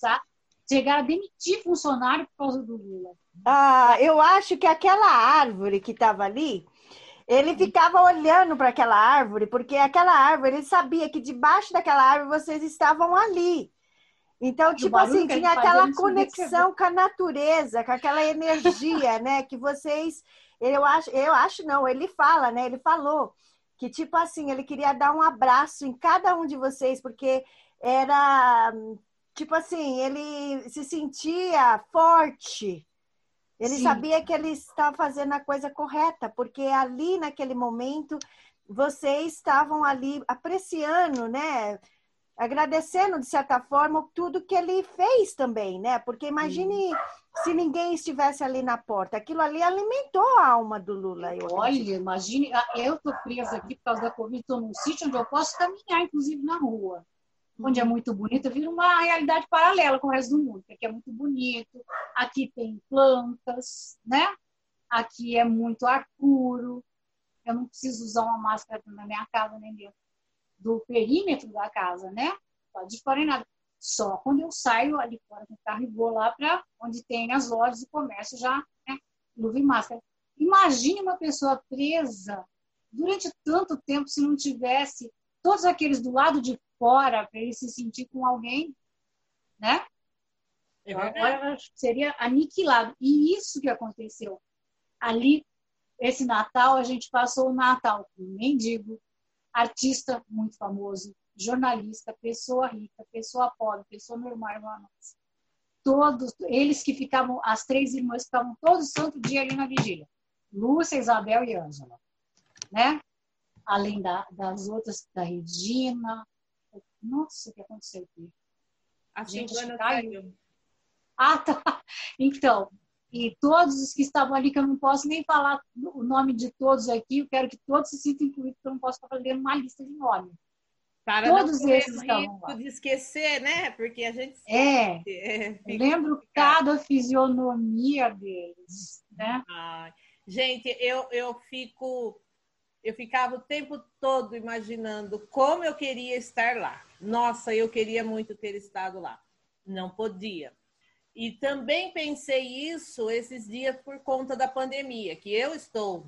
chegaram a demitir funcionário por causa do Lula. Ah, eu acho que aquela árvore que estava ali ele ficava olhando para aquela árvore, porque aquela árvore, ele sabia que debaixo daquela árvore vocês estavam ali. Então, tipo assim, tinha aquela conexão com a natureza, com aquela energia, né? Que vocês. Eu acho, eu acho não, ele fala, né? Ele falou que, tipo assim, ele queria dar um abraço em cada um de vocês, porque era. Tipo assim, ele se sentia forte, ele Sim. sabia que ele estava fazendo a coisa correta, porque ali naquele momento vocês estavam ali apreciando, né? Agradecendo de certa forma tudo que ele fez também, né? Porque imagine se ninguém estivesse ali na porta. Aquilo ali alimentou a alma do Lula. Olha, imagine, ah, eu tô presa aqui por causa da Covid, estou num sítio onde eu posso caminhar, inclusive na rua onde é muito bonito, vira uma realidade paralela com o resto do mundo, porque aqui é muito bonito, aqui tem plantas, né? Aqui é muito ar puro, eu não preciso usar uma máscara na minha casa, nem dentro do perímetro da casa, né? Lá de fora nada. Só quando eu saio ali fora do carro e vou lá para onde tem as lojas e comércio já, né? Luva e máscara. Imagine uma pessoa presa durante tanto tempo se não tivesse todos aqueles do lado de fora para ele se sentir com alguém, né? É Agora seria aniquilado. E isso que aconteceu. Ali, esse Natal, a gente passou o Natal com mendigo, artista muito famoso, jornalista, pessoa rica, pessoa pobre, pessoa normal, irmã Todos, eles que ficavam, as três irmãs ficavam todo santo dia ali na vigília. Lúcia, Isabel e Ângela, né? Além da, das outras, da Regina, nossa, o que aconteceu aqui? A gente caiu. Ah, tá. <laughs> Então, e todos os que estavam ali, que eu não posso nem falar o nome de todos aqui, eu quero que todos se sintam incluídos, porque eu não posso fazendo uma lista de nomes. Para Todos esses estavam lá. de esquecer, né? Porque a gente é, é lembro cada fisionomia deles, né? Ai, gente, eu, eu fico eu ficava o tempo todo imaginando como eu queria estar lá. Nossa, eu queria muito ter estado lá. Não podia. E também pensei isso esses dias por conta da pandemia, que eu estou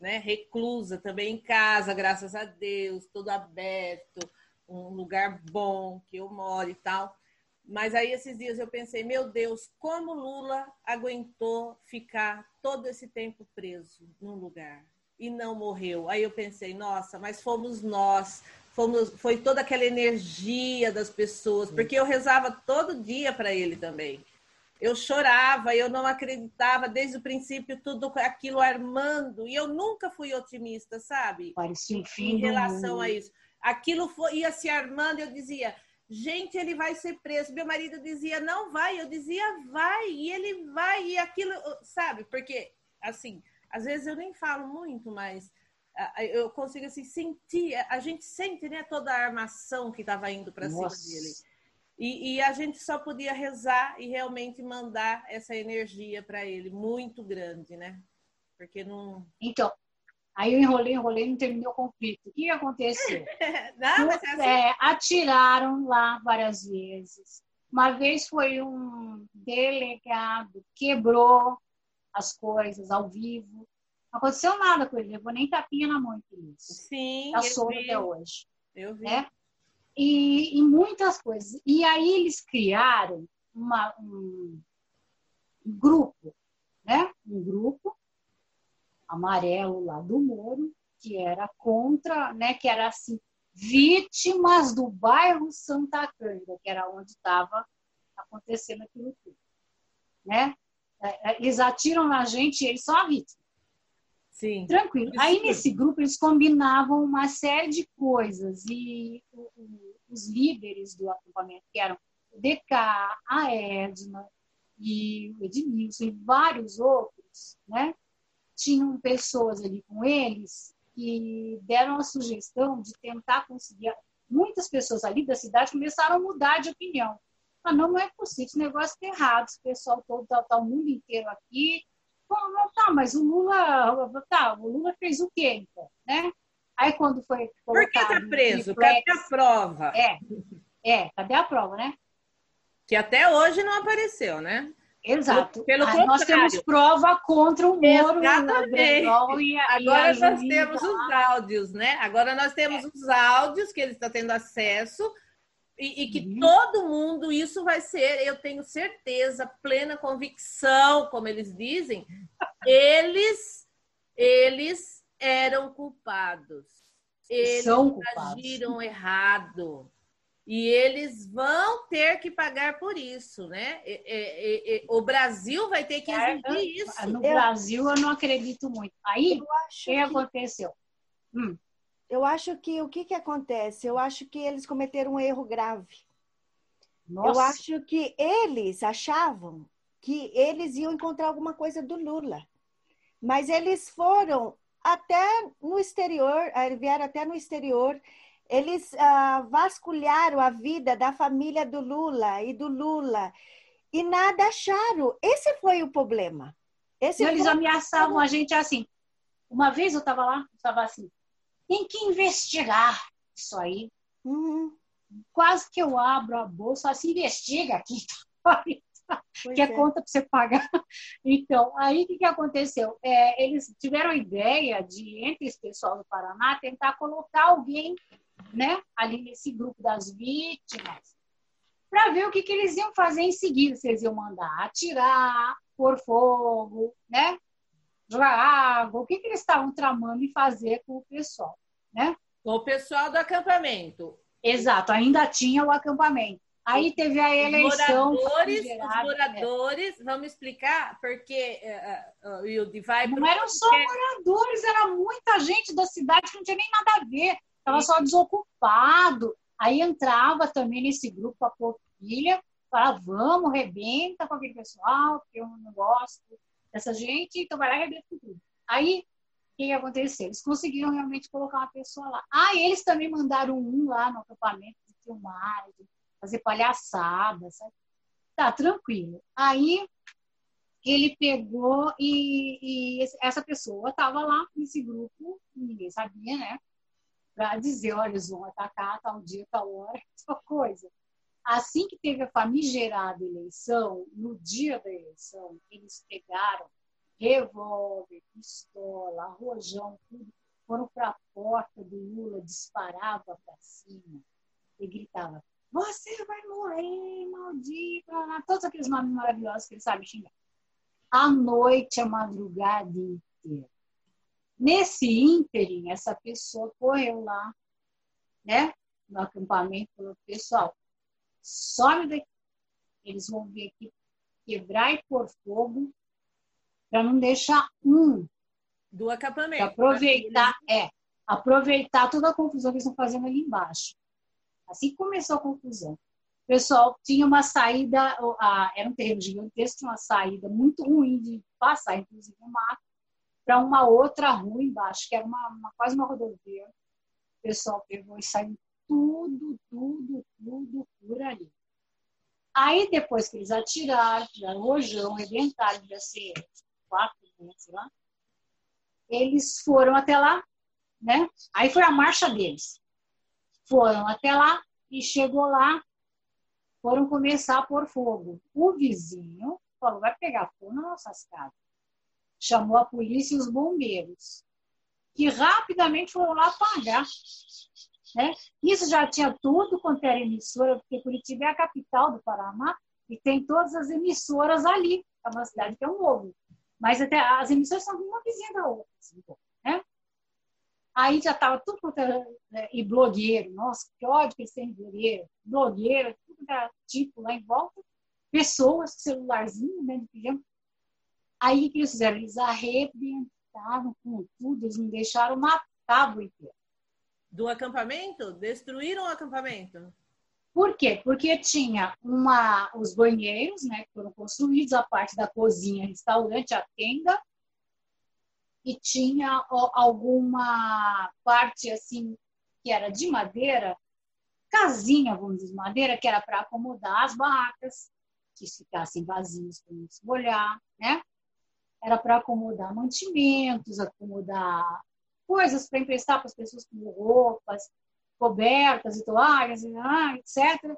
né, reclusa também em casa, graças a Deus, tudo aberto, um lugar bom que eu moro e tal. Mas aí esses dias eu pensei, meu Deus, como Lula aguentou ficar todo esse tempo preso num lugar e não morreu. Aí eu pensei, nossa, mas fomos nós, fomos, foi toda aquela energia das pessoas, porque eu rezava todo dia para ele também. Eu chorava, eu não acreditava desde o princípio tudo aquilo armando, e eu nunca fui otimista, sabe? Parecia um fim em relação a isso. Aquilo foi, ia se armando, eu dizia, gente, ele vai ser preso. Meu marido dizia, não vai. Eu dizia, vai. E ele vai. E aquilo, sabe? Porque, assim, às vezes eu nem falo muito, mas eu consigo assim, sentir, a gente sente né, toda a armação que estava indo para cima dele. E, e, a gente só podia rezar e realmente mandar essa energia para ele, muito grande, né? Porque não. Então, aí eu enrolei, enrolei, não terminou o conflito. O que aconteceu? <laughs> não, mas é assim... é, atiraram lá várias vezes. Uma vez foi um delegado, quebrou as coisas ao vivo. Não aconteceu nada com ele, levou nem tapinha na mão, isso. Sim. Tá solto até hoje. Eu vi. Né? E, e, muitas coisas. E aí eles criaram uma, um, grupo, né? Um grupo amarelo lá do Moro, que era contra, né? Que era assim, vítimas do bairro Santa Cândida, que era onde estava acontecendo aquilo tudo, né? É, é, eles atiram na gente e eles são a vítima. Sim. Tranquilo. Aí nesse grupo eles combinavam uma série de coisas e os líderes do acampamento, que eram o DK, a Edna e o Edmilson e vários outros, né? Tinham pessoas ali com eles que deram a sugestão de tentar conseguir. Muitas pessoas ali da cidade começaram a mudar de opinião. Ah, não, não é possível, esse negócio está errado, esse pessoal todo, tá, tá, o mundo inteiro aqui. Não, tá, mas o Lula, tá, o Lula fez o quê, então, né? Aí quando foi Por que está preso? Cadê a prova? É, é, cadê a prova, né? Que até hoje não apareceu, né? Exato. Pelo, pelo nós temos prova contra o Moro. Exatamente. E a, Agora e a nós temos os áudios, né? Agora nós temos é. os áudios que ele está tendo acesso e, e que uhum. todo mundo, isso vai ser, eu tenho certeza, plena convicção, como eles dizem, eles, eles eram culpados. Eles São culpados. agiram errado. E eles vão ter que pagar por isso, né? E, e, e, o Brasil vai ter que exigir isso. No Brasil, eu não acredito muito. Aí, o que, que aconteceu? Hum eu acho que o que, que acontece? Eu acho que eles cometeram um erro grave. Nossa. Eu acho que eles achavam que eles iam encontrar alguma coisa do Lula. Mas eles foram até no exterior, eh, vieram até no exterior, eles ah, vasculharam a vida da família do Lula e do Lula e nada acharam. Esse foi o problema. Esse eles ameaçavam a gente assim. Uma vez eu estava lá, estava assim, tem que investigar isso aí. Uhum. Quase que eu abro a bolsa, se investiga aqui. <laughs> que é, é, conta para você pagar. <laughs> Então, aí o que, que aconteceu? É, eles tiveram a ideia de, entre esse pessoal do Paraná, tentar colocar alguém né, ali nesse grupo das vítimas, para ver o que, que eles iam fazer em seguida, se eles iam mandar atirar, pôr fogo, né? Jogar água, o que, que eles estavam tramando e fazer com o pessoal, né? Com o pessoal do acampamento. Exato, ainda tinha o acampamento. Aí teve a eleição. Os moradores, os moradores é. vamos explicar, porque uh, uh, o vai. Não eram só moradores, era muita gente da cidade que não tinha nem nada a ver, estava só desocupado. Aí entrava também nesse grupo a filha, falava, vamos, rebenta com aquele pessoal, porque eu não gosto dessa gente, então vai lá e arrebenta com tudo. Aí que aconteceu? Eles conseguiram realmente colocar uma pessoa lá. Ah, eles também mandaram um lá no acampamento de filmar, de fazer palhaçada, sabe? Tá, tranquilo. Aí ele pegou e, e essa pessoa estava lá nesse grupo, ninguém sabia, né? Para dizer, olha, eles vão atacar tal dia, tal hora, <laughs> tal coisa. Assim que teve a famigerada eleição, no dia da eleição, eles pegaram revólver, pistola, rojão, tudo, foram para a porta do Lula, disparava para cima e gritava: Você vai morrer, maldito! Todos aqueles nomes maravilhosos que ele sabe xingar. A noite, a madrugada inteira. Nesse ínterim, essa pessoa correu lá, né, no acampamento, falou: Pessoal, some daqui. Eles vão vir aqui quebrar e pôr fogo para não deixar um do acampamento. Aproveitar, é, aproveitar toda a confusão que estão fazendo ali embaixo. Assim começou a confusão. Pessoal tinha uma saída, era um terreno gigantesco, tinha uma saída muito ruim de passar, inclusive o mato, para uma outra rua embaixo, que era uma, uma, quase uma rodovia. O pessoal pegou e saiu tudo, tudo, tudo por ali. Aí, depois que eles atiraram, tiraram o rojão, arrebentaram, devia ser quatro, sei lá, eles foram até lá, né? Aí foi a marcha deles. Foram até lá e chegou lá, foram começar a pôr fogo. O vizinho falou, vai pegar fogo nas nossas casas. Chamou a polícia e os bombeiros, que rapidamente foram lá apagar né? Isso já tinha tudo quanto era emissora, porque Curitiba é a capital do Paraná e tem todas as emissoras ali. É uma cidade que é um ovo. Mas até as emissoras são uma vizinha da outra. Assim, né? Aí já estava tudo quanto era. Né? E blogueiro, nossa, que ódio que eles têm blogueiro. Blogueiro, tudo era tipo lá em volta. Pessoas celularzinho, né. Aí o que eles fizeram? Eles arrebentaram com tudo, eles não deixaram uma tábua inteira do acampamento? Destruíram o acampamento? Por quê? Porque tinha uma, os banheiros, né, que foram construídos, a parte da cozinha, restaurante, a tenda, e tinha alguma parte assim que era de madeira, casinha, vamos dizer, de madeira, que era para acomodar as barracas, que ficassem vazios para não se molhar, né? Era para acomodar mantimentos, acomodar coisas para emprestar para as pessoas, como roupas, cobertas e toalhas, etc.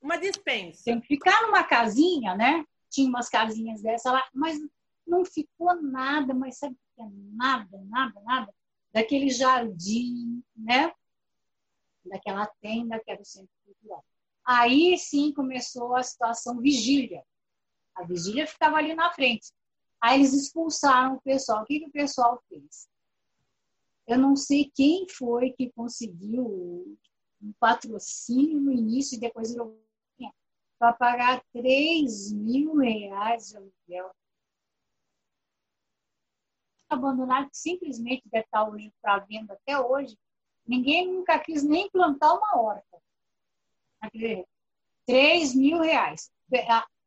Uma dispensa. Tem que ficar numa casinha, né? Tinha umas casinhas dessa lá, mas não ficou nada, mas sabe que é nada, nada, nada daquele jardim, né? Daquela tenda que era o centro cultural. Aí sim começou a situação vigília. A vigília ficava ali na frente. Aí eles expulsaram o pessoal. O que, que o pessoal fez? Eu não sei quem foi que conseguiu um patrocínio no início e depois para pagar 3 mil reais de aluguel. Abandonado simplesmente deve estar hoje para venda até hoje. Ninguém nunca quis nem plantar uma horta. 3 mil reais.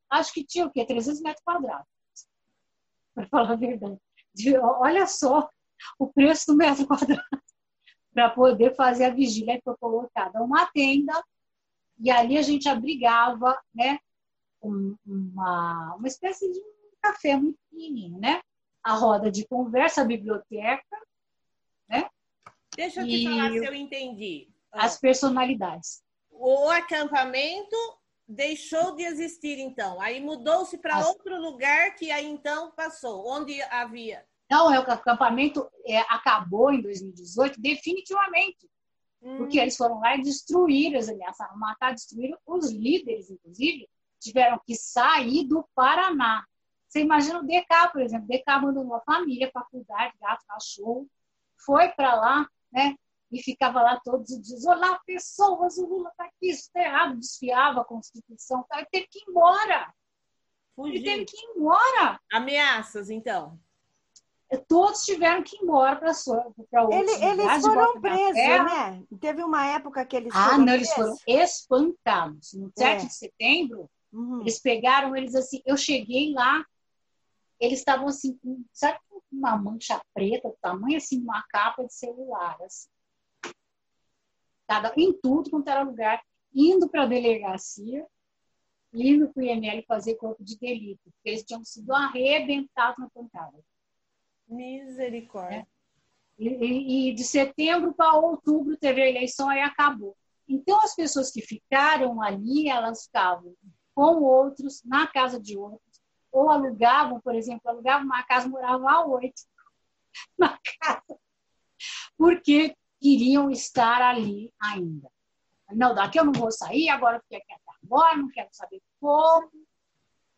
Acho que tinha o quê? 300 metros quadrados. Para falar a verdade. Olha só o preço do metro quadrado <laughs> para poder fazer a vigília que foi colocada uma tenda e ali a gente abrigava, né, uma, uma espécie de um café muito pequenininho, né? A roda de conversa, a biblioteca, né? Deixa eu te e falar se eu entendi. As personalidades. O acampamento deixou de existir, então. Aí mudou-se para as... outro lugar que aí então passou, onde havia não, é, o acampamento é, acabou em 2018 definitivamente. Hum. Porque eles foram lá e destruíram, eles ameaçaram matar, destruíram. Os líderes, inclusive, tiveram que sair do Paraná. Você imagina o DK, por exemplo. O DK abandonou a família, faculdade, gato, cachorro, foi para lá, né? E ficava lá todos os dias. Olá, pessoas, o Lula está aqui, isso está errado. Desfiava a Constituição. Tá? Ele teve que ir embora. Fugir. Ele teve que ir embora. Ameaças, então todos tiveram que ir embora para outros Ele, Eles foram presos, né? Teve uma época que eles ah, foram Ah, não, presos. eles foram espancados. No 7 é. de setembro, uhum. eles pegaram eles assim, eu cheguei lá, eles estavam assim, sabe uma mancha preta, tamanho assim, uma capa de celular, assim. Cada, em tudo quanto era lugar, indo para a delegacia, indo para o IML fazer corpo de delito, porque eles tinham sido arrebentados na pancada. Misericórdia. É. E, e, de setembro para outubro teve a eleição e acabou. Então, as pessoas que ficaram ali, elas ficavam com outros, na casa de outros, ou alugavam, por exemplo, alugavam uma casa, moravam a oito <laughs> na casa, porque queriam estar ali ainda. Não, daqui eu não vou sair, agora eu quero estar agora, não quero saber como.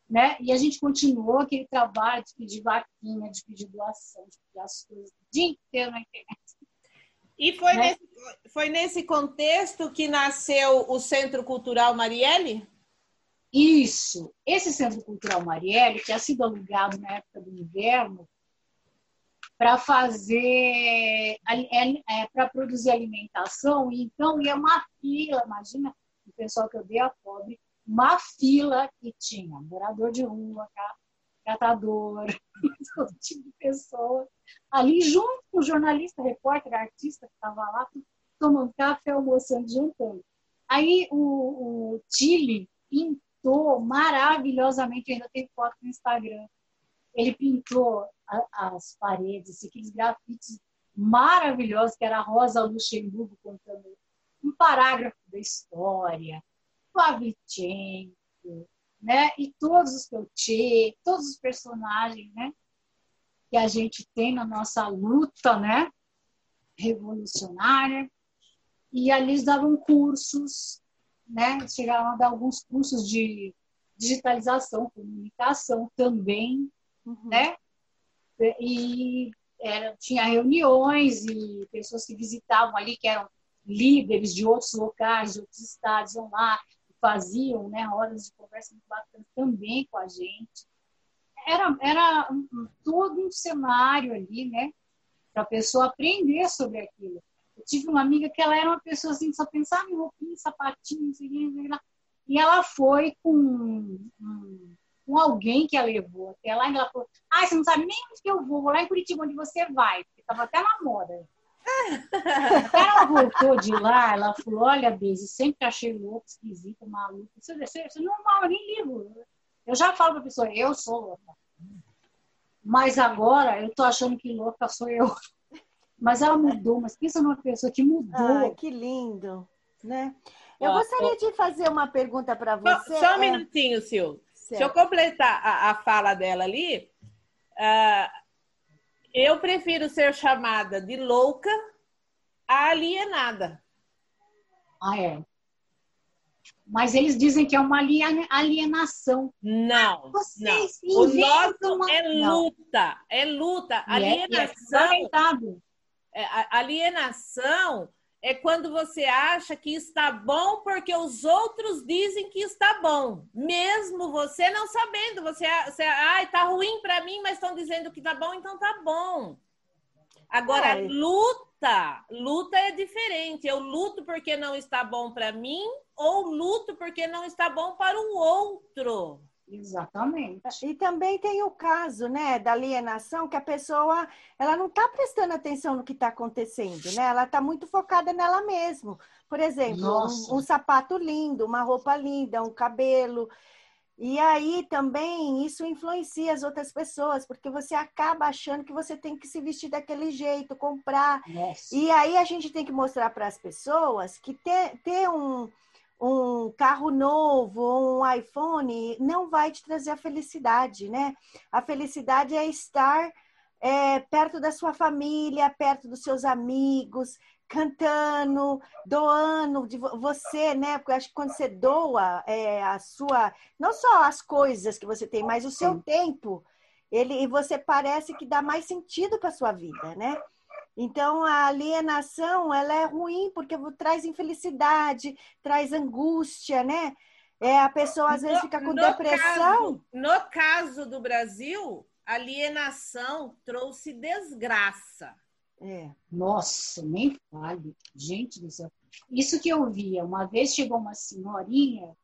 Né? E a gente continuou aquele trabalho de pedir vaquinha, de pedir doação, de pedir as coisas o dia inteiro na internet. E foi, né? nesse, foi nesse contexto que nasceu o Centro Cultural Marielle? Isso. Esse Centro Cultural Marielle, que tinha sido alugado na época do inverno, para fazer, é, é, para produzir alimentação, então ia uma fila, imagina o pessoal que eu dei a pobre, uma fila que tinha morador de rua, catador, <laughs> todo tipo de pessoa, ali junto com o jornalista, repórter, artista que estava lá, tomando café, almoçando, jantando. Aí o, o pintou maravilhosamente, ainda tem foto no Instagram, ele pintou a, as paredes, aqueles grafites maravilhosos, que era a Rosa Luxemburgo contando um parágrafo da história, Pavlichenko, né? E todos os Peltier, todos os personagens, né? Que a gente tem na nossa luta, né? Revolucionária. E ali eles davam cursos, né? Chegaram a dar alguns cursos de digitalização, comunicação também, uhum. né? E era, tinha reuniões e pessoas que visitavam ali, que eram líderes de outros locais, de outros estados, iam lá, faziam né, rodas de conversa muito bacanas também com a gente. Era, era um, todo um cenário ali, né? Para a pessoa aprender sobre aquilo. Eu tive uma amiga que ela era uma pessoa assim, só pensava em roupinha, sapatinho, não e ela foi com com alguém que a levou até lá, e ela falou: Ah, você não sabe nem onde que eu vou, vou lá em Curitiba, onde você vai, porque estava até na moda. Ela voltou de lá, ela falou: Olha, Deise, sempre achei louco, esquisito, maluco. Você, você, você normal, eu nem ligo. Eu já falo para a pessoa: Eu sou louca. Mas agora eu tô achando que louca sou eu. Mas ela mudou, mas pensa numa pessoa que mudou. Que lindo, né? Eu gostaria de fazer uma pergunta para você. Só um é... minutinho, Sil. Certo. Se eu completar a, a fala dela ali, uh, eu prefiro ser chamada de louca a alienada. Ah, é. Mas eles dizem que é uma alienação. Não, Vocês não. O nosso uma... é luta, é luta. É alienação. É, é, alienação é quando você acha que está bom porque os outros dizem que está bom, mesmo você não sabendo. Você, você ai, tá ruim para mim, mas estão dizendo que tá bom, então tá bom. Agora, é. luta, luta é diferente. Eu luto porque não está bom para mim ou luto porque não está bom para o outro. Exatamente. E também tem o caso, né, da alienação, que a pessoa, ela não está prestando atenção no que está acontecendo, né? Ela está muito focada nela mesma. Por exemplo, um, um, sapato lindo, uma roupa linda, um cabelo. E aí também isso influencia as outras pessoas, porque você acaba achando que você tem que se vestir daquele jeito, comprar. Nossa. E aí a gente tem que mostrar para as pessoas que ter, ter um um carro novo, um iPhone, não vai te trazer a felicidade, né? A felicidade é estar é, perto da sua família, perto dos seus amigos, cantando, doando de você, né? Porque eu acho que quando você doa é, a sua, não só as coisas que você tem, mas o seu tempo, ele e você parece que dá mais sentido para sua vida, né? Então, a alienação, ela é ruim porque traz infelicidade, traz angústia, né? É, a pessoa às vezes fica com no depressão. Caso, no caso do Brasil, alienação trouxe desgraça. É. Nossa, nem fale. Gente do céu. Isso que eu via, uma vez chegou uma senhorinha,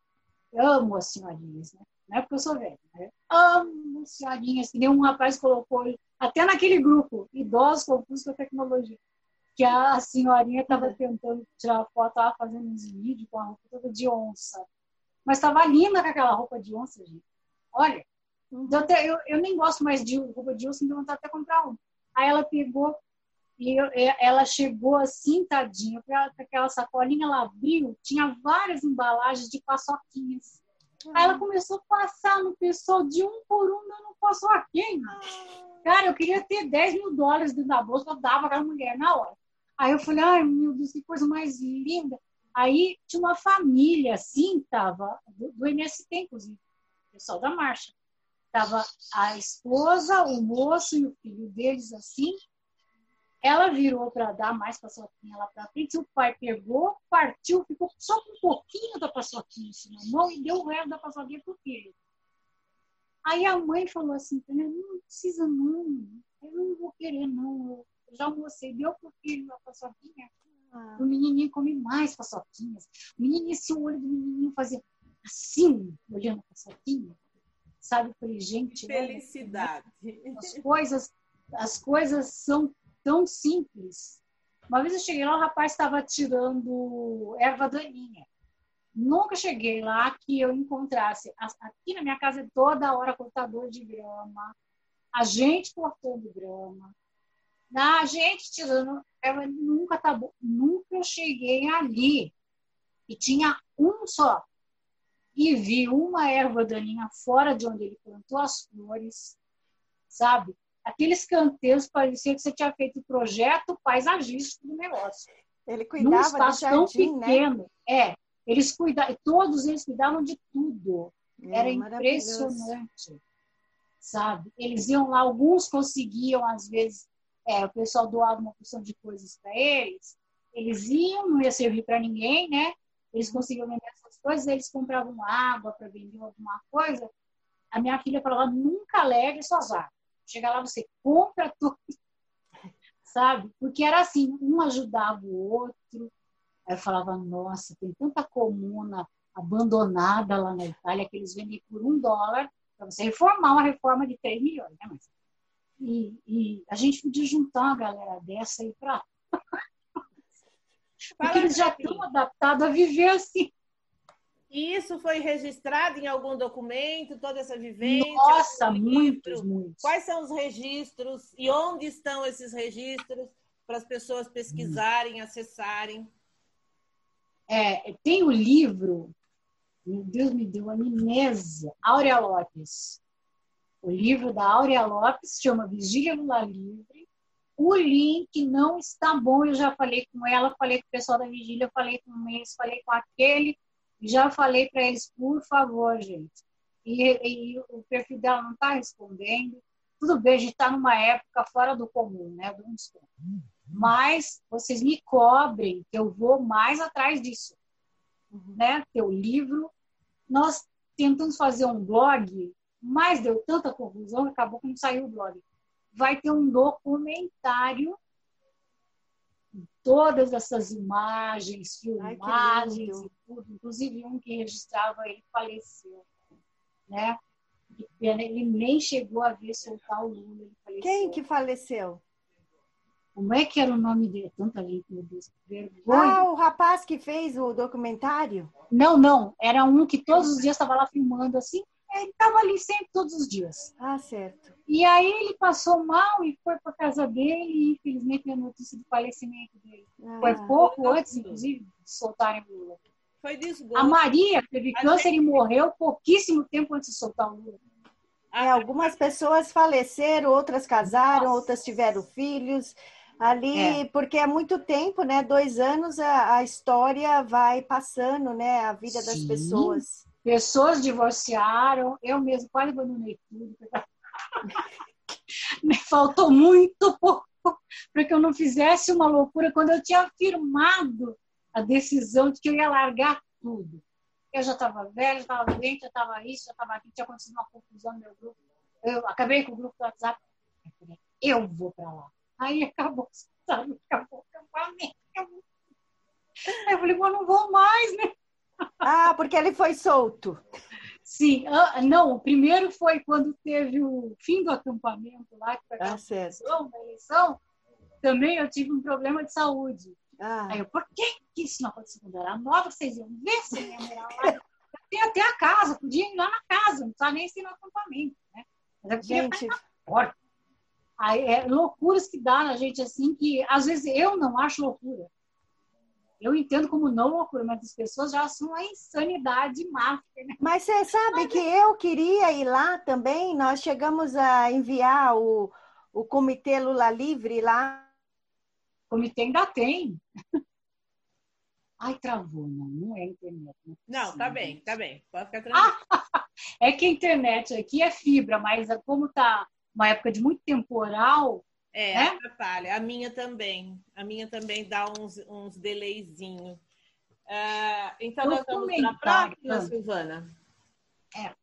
eu amo as senhorinhas, né? Não é porque eu sou velha, né? Amo senhorinhas, que nem um rapaz colocou até naquele grupo, idosos confusos com a tecnologia, que a senhorinha estava tentando tirar foto, estava fazendo uns vídeos com a roupa toda de onça. Mas estava linda com aquela roupa de onça, gente. Olha, eu, até, eu, eu nem gosto mais de roupa de onça, então vontade até comprar um. Aí ela pegou e eu, ela chegou assim, tadinha, com aquela sacolinha, ela abriu, tinha várias embalagens de paçoquinhas. Aí ela começou a passar no pessoal de um por um, dando paçoquinha. Cara, eu queria ter 10 mil dólares dentro da bolsa, eu dava para a mulher na hora. Aí eu falei, ai meu Deus, que coisa mais linda. Aí tinha uma família assim, tava, do, do MST, inclusive, pessoal da marcha. Tava a esposa, o moço e o filho deles assim, ela virou para dar mais paçoquinha lá para frente. O pai pegou, partiu, ficou só com um pouquinho da paçoquinha assim, na mão e deu o resto da paçoquinha para o filho. Aí a mãe falou assim: não precisa não, eu não vou querer não. Eu já almocei, deu para o filho a paçoquinha. Ah. O menininho come mais paçoquinhas. O menininho, esse olho do menininho fazia assim, olhando a paçoquinha. Sabe, falei, gente. Felicidade. Olha, as coisas, as coisas são tão simples. Uma vez eu cheguei lá, o rapaz estava tirando erva daninha. Nunca cheguei lá que eu encontrasse. Aqui na minha casa é toda hora cortador de grama, a gente cortando grama, a gente tirando erva. Nunca tá bom. Nunca eu cheguei ali e tinha um só. E vi uma erva daninha fora de onde ele plantou as flores, sabe? Aqueles canteiros parecia que você tinha feito o projeto paisagístico do negócio. Ele cuidava Num espaço jardim, tão né? pequeno. Né? É, eles cuidavam, todos eles cuidavam de tudo. É, Era impressionante, sabe? Eles iam lá, alguns conseguiam, às vezes, é, o pessoal doava uma porção de coisas para eles. Eles iam, não ia servir para ninguém, né? Eles conseguiam vender essas coisas, eles compravam água para vender alguma coisa. A minha filha falava: nunca leve suas águas. Chega lá, você compra tudo, sabe? Porque era assim, um ajudava o outro. Aí eu falava, nossa, tem tanta comuna abandonada lá na Itália que eles vendem por um dólar para você reformar uma reforma de 3 milhões, né? Mas, e, e a gente podia juntar uma galera dessa aí para. <laughs> Porque eles já estão adaptados a viver assim. E isso foi registrado em algum documento, toda essa vivência? Nossa, muitos, muitos. Quais são os registros e onde estão esses registros para as pessoas pesquisarem, hum. acessarem? É, tem o livro, meu Deus me deu amnésia, Áurea Lopes. O livro da Áurea Lopes chama Vigília Lar Livre. O link não está bom, eu já falei com ela, falei com o pessoal da Vigília, falei com o mês, falei com aquele já falei para eles, por favor, gente. E, e o perfil dela não está respondendo. Tudo bem, a gente está numa época fora do comum, né? Do Mas vocês me cobrem, que eu vou mais atrás disso. Uhum. Né? Teu livro. Nós tentamos fazer um blog, mas deu tanta confusão, acabou que não saiu o blog. Vai ter um documentário todas essas imagens, filmagens Ai, e tudo, inclusive um que registrava ele faleceu, né? Ele nem chegou a ver soltar o Lula. Quem que faleceu? Como é que era o nome dele? Tanta gente, meu Deus, vergonha. Ah, o rapaz que fez o documentário? Não, não. Era um que todos os dias estava lá filmando assim. Ele estava ali sempre, todos os dias. Ah, certo. E aí ele passou mal e foi para casa dele e infelizmente a notícia do falecimento dele. Ah, foi pouco antes, inclusive, de soltarem o Lula. Foi disso. A Maria teve câncer gente... e morreu pouquíssimo tempo antes de soltar o Lula. É, algumas pessoas faleceram, outras casaram, Nossa. outras tiveram filhos ali, é. porque é muito tempo, né? Dois anos a, a história vai passando, né? A vida Sim. das pessoas. Pessoas divorciaram, eu mesmo quase abandonei tudo. <laughs> Me faltou muito pouco para que eu não fizesse uma loucura quando eu tinha firmado a decisão de que eu ia largar tudo. Eu já estava velha, estava doente, já estava isso, já estava aqui, tinha acontecido uma confusão no meu grupo. Eu acabei com o grupo do WhatsApp. Eu eu vou para lá. Aí acabou, sabe? Acabou o acampamento. Eu falei, mas não vou mais, né? Ah, porque ele foi solto. Sim, ah, não, o primeiro foi quando teve o fim do acampamento lá, que foi Ah, eleição, eleição, também eu tive um problema de saúde. Ah, Aí eu, por que que isso não aconteceu quando era nova? Vocês iam ver se eu ia morar lá. Eu tinha até a casa, podia ir lá na casa, não precisava nem ser no acampamento, né? Mas gente. Aí, é loucuras que dá na gente assim, que às vezes eu não acho loucura. Eu entendo como não loucura, mas as pessoas já são uma insanidade máxima. Né? mas você sabe que eu queria ir lá também. Nós chegamos a enviar o, o Comitê Lula Livre lá. O comitê ainda tem. Ai, travou, não, não é internet. é Não, tá bem, tá bem. Pode ficar <laughs> tranquilo. É que a internet aqui é fibra, mas como tá uma época de muito temporal, É, né? atrapalha. A minha também. A minha também dá uns, uns delayzinhos. Ah, então, nós vamos para a Documentário. próxima, Silvana. É.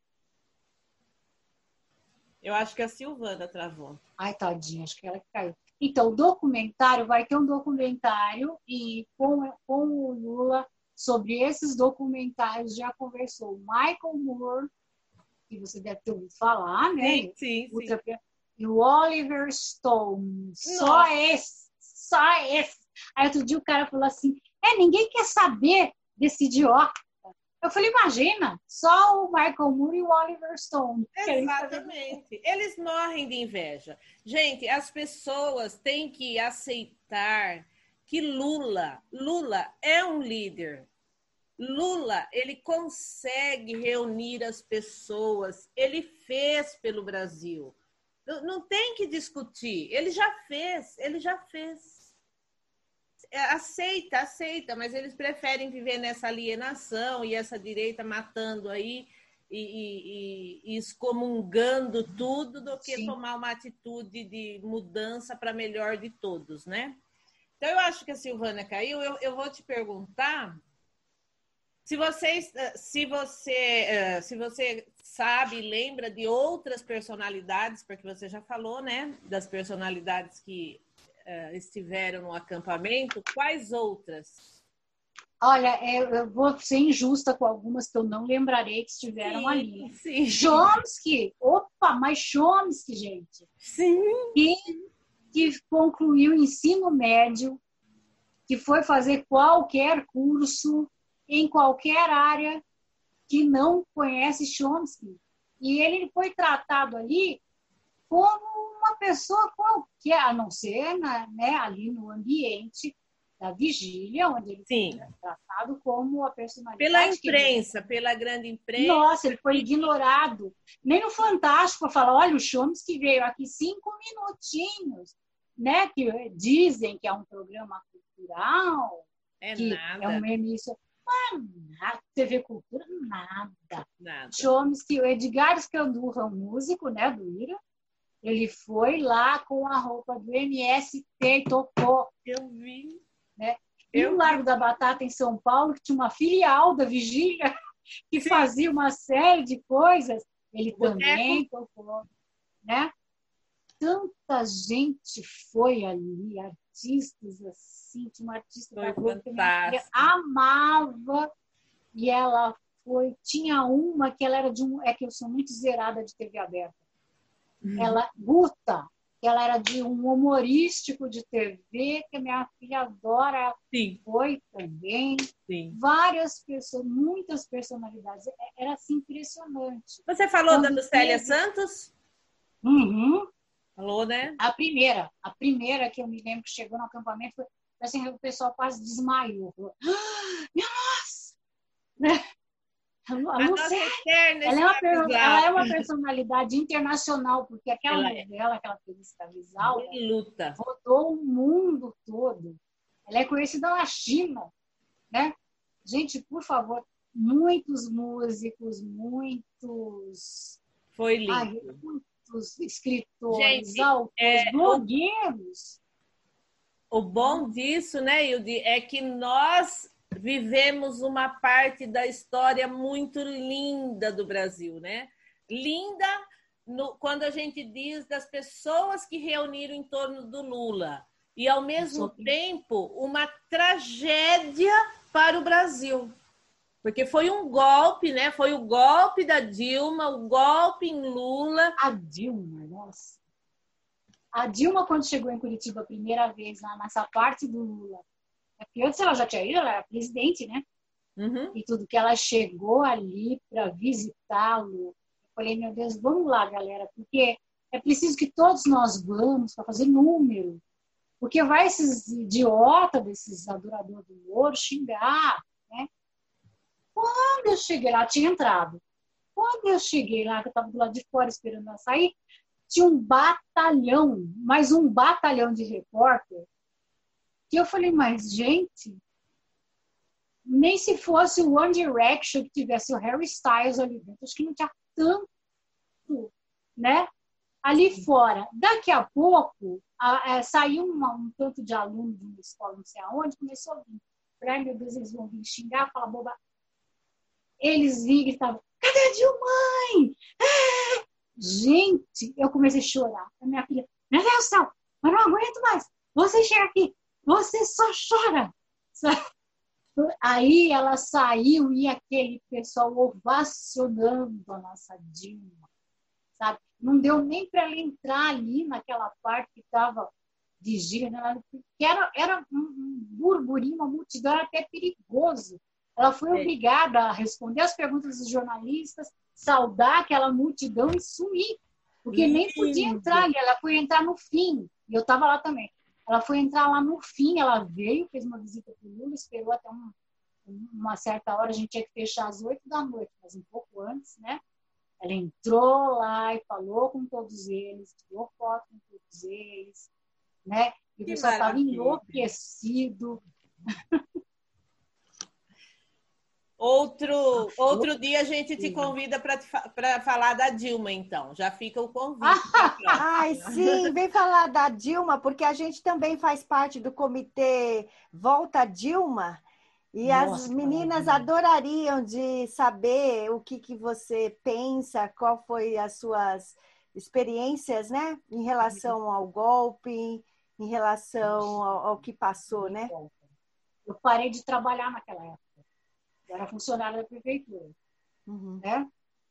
Eu acho que a Silvana travou. Ai, tadinha, acho que ela que caiu. Então, o documentário, vai ter um documentário e com, com o Lula, sobre esses documentários, já conversou o Michael Moore, que você deve ter ouvido falar, né? Sim, sim, sim. E o Oliver Stone. Só esse, só esse. Aí outro dia o cara falou assim, é, ninguém quer saber desse idiota. Eu falei, imagina, só o Michael Moore e o Oliver Stone. Exatamente. Eles morrem de inveja. Gente, as pessoas têm que aceitar que Lula, Lula é um líder. Lula, ele consegue reunir as pessoas. Ele fez pelo Brasil. Não, não tem que discutir. Ele já fez, ele já fez. É, Aceita, aceita, mas eles preferem viver nessa alienação e essa direita matando aí e, e- e- e excomungando tudo do que Sim. tomar uma atitude de mudança para melhor de todos, né? Então, eu acho que a Silvana caiu. Eu, eu vou te perguntar se vocês, eh, se você, eh, se você sabe, lembra de outras personalidades, porque você já falou, né, das personalidades que eh, estiveram no acampamento. Quais outras? Olha, eu, vou ser injusta com algumas que eu não lembrarei que estiveram ali. Sim. Chomsky, opa, mas Chomsky, gente, Sim. que, que concluiu o ensino médio, que foi fazer qualquer curso em qualquer área que não conhece Chomsky. E ele foi tratado ali como uma pessoa qualquer, a não ser na- né, ali no ambiente da vigília, onde ele Sim. foi tratado como a personalidade. Pela que ele imprensa, pela grande imprensa. nossa, ele foi ignorado. Nem no Fantástico falar, olha, o Chomsky veio aqui cinco minutinhos, né? Que dizem que é um programa cultural, É que nada, é um início. Nada, TV Cultura, nada. nada. Chomsky, o Edgar Scandurra, um músico, né, do Ira, ele foi lá com a roupa do MST e tocou. Eu vi. E Eu no Largo da Batata, em São Paulo, que tinha uma filial da Vigília <laughs> que Sim. fazia uma série de coisas, ele Boteco. também tocou, né? Tanta gente foi ali, artistas assim, tinha uma artista Foi da Globo que minha amava, e ela foi, tinha uma que ela era de um, é que eu sou muito zerada de TV aberta, Uhum. ela, Guta, ela era de um humorístico de TV, que a minha filha adora, Sim, foi também. sim. Várias pessoas, muitas personalidades. É- Era assim impressionante. Você falou da Quando Lucélia teve- Santos? Uhum. Falou, né? A primeira, a primeira que eu me lembro que chegou no acampamento foi assim, o pessoal quase desmaiou. Falou, ah, minha nossa! Né? A Lu- a A nossa Lucélia, eterna ela é, uma, ela é uma personalidade internacional, porque aquela Ela é. novela que ela fez luta. rodou o mundo todo. Ela é conhecida na China, né? Gente, por favor, muitos músicos, muitos, Foi lindo. ai, muitos escritores, Gente, autores, é, blogueiros. O bom disso, né, Hilde, é que nós vivemos uma parte da história muito linda do Brasil, né? Linda no- quando a gente diz das pessoas que reuniram em torno do Lula. E, ao mesmo tempo, uma tragédia para o Brasil. Porque foi um golpe, né? Foi o golpe da Dilma, o golpe em Lula. A Dilma, nossa. A Dilma, quando chegou em Curitiba a primeira vez, lá nessa parte do Lula, é porque antes ela já tinha ido, ela era presidente, né? Uhum. E tudo que ela chegou ali para visitá-lo. Eu falei, meu Deus, vamos lá, galera, porque é preciso que todos nós vamos para fazer número. Porque vai esses idiotas, desses adoradores do Moro, xingar? Quando eu cheguei lá, tinha entrado. Quando eu cheguei lá, que eu estava do lado de fora esperando ela sair, tinha um batalhão, mais um batalhão de repórter. Que eu falei, mas gente, nem se fosse o One Direction que tivesse o Harry Styles ali dentro, acho que não tinha tanto, né? Ali fora. Daqui a pouco, a, a, saiu uma, um tanto de aluno de uma escola, não sei aonde, começou a vir. Ai, meu Deus, eles vão vir xingar, falar boba. Eles vinham e gritavam, cadê a Dilmãe? É! Gente, eu comecei a chorar. A minha filha, meu Deus do céu, eu não aguento mais. Você chega aqui, você só chora. <laughs> Aí ela saiu e aquele pessoal ovacionando a nossa Dilma, sabe? Não deu nem para ela entrar ali naquela parte que estava gira, né? porque era, era um burburinho, uma multidão, era até perigoso ela foi é. obrigada a responder as perguntas dos jornalistas, saudar aquela multidão e sumir, porque nem podia entrar ali. Ela foi entrar no fim, e eu estava lá também. Ela foi entrar lá no fim, ela veio, fez uma visita para o Lula, esperou até um, uma certa hora, a gente tinha que fechar às oito da noite, mas um pouco antes, né? Ela entrou lá e falou com todos eles, tirou foto com todos eles, né? E o pessoal estava enlouquecido. <laughs> Outro, outro dia a gente te convida para falar da Dilma, então. Já fica o convite. <laughs> Ai, sim, vem falar da Dilma, porque a gente também faz parte do comitê Volta Dilma. E Nossa, as meninas adorariam de saber o que, que você pensa, qual foi as suas experiências, né? Em relação ao golpe, em relação ao, ao que passou, né? Eu parei de trabalhar naquela época. Eu era funcionária da prefeitura. Uhum. Né?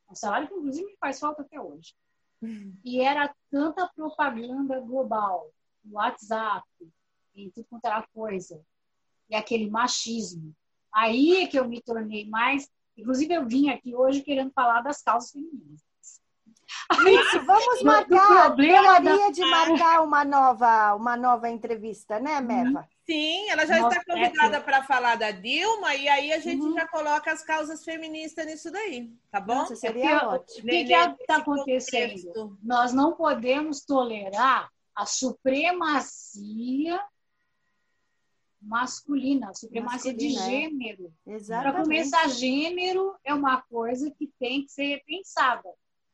Um salário que, inclusive, me faz falta até hoje. Uhum. E era tanta propaganda global, no WhatsApp, em tudo quanto era coisa. E aquele machismo. Aí é que eu me tornei mais. Inclusive, eu vim aqui hoje querendo falar das causas femininas. Isso, vamos marcar. Gostaria da... de marcar uma nova, uma nova entrevista, né, uhum. Sim, ela já Nossa, está convidada é para falar da Dilma e aí a gente uhum. já coloca as causas feministas nisso daí, tá bom? Nossa, seria é ótimo. O que está acontecendo? Contexto. Nós não podemos tolerar a supremacia masculina, a supremacia masculina, de é. gênero. Para começar, gênero é uma coisa que tem que ser repensada.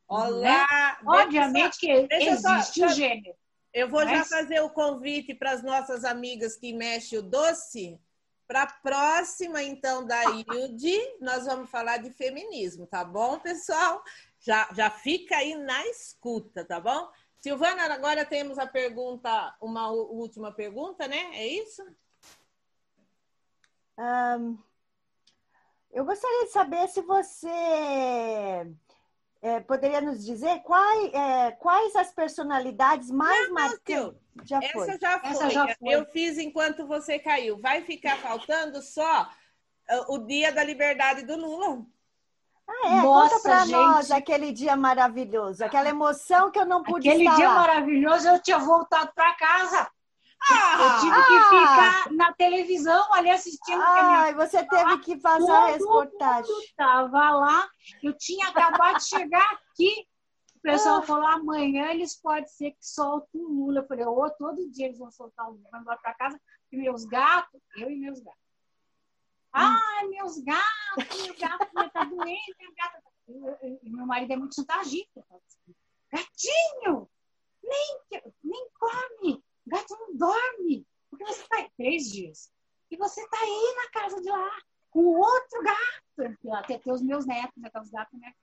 Olá! Né? Obviamente só, que existe só, o gênero. Eu vou mas... já fazer o convite para as nossas amigas que mexem o doce. Para a próxima, então, da Hilde, nós vamos falar de feminismo, tá bom, pessoal? Já, já fica aí na escuta, tá bom? Silvana, agora temos a pergunta, uma última pergunta, né? É isso? Um, eu gostaria de saber se você é, poderia nos dizer quais, é, quais as personalidades mais marcantes? Já foi. Essa já foi. Essa já foi. Eu fiz enquanto você caiu. Vai ficar faltando só uh, o dia da liberdade do Lula. Ah, é? Nossa, Conta pra gente. nós aquele dia maravilhoso, aquela emoção que eu não pude Aquele dia lá. maravilhoso, eu tinha voltado para casa. Ah, eu tive ah, que ficar na televisão ali assistindo. Ai, você teve que fazer a reportagem. Estava lá, eu tinha acabado de chegar aqui. O pessoal ah. falou: amanhã eles podem ser que soltem o Lula. Eu falei: oh, todo dia eles vão soltar o Lula. Embora para casa. E meus gatos, eu e meus gatos. Hum. Ai, meus gatos, meu gato está doente, meu gato. Tá e meu marido é muito chantagista. Gatinho, nem, nem come gato não dorme, porque você está três dias. E você está aí na casa de lá, com outro gato. Até ter os meus netos, né? Os gatos, né?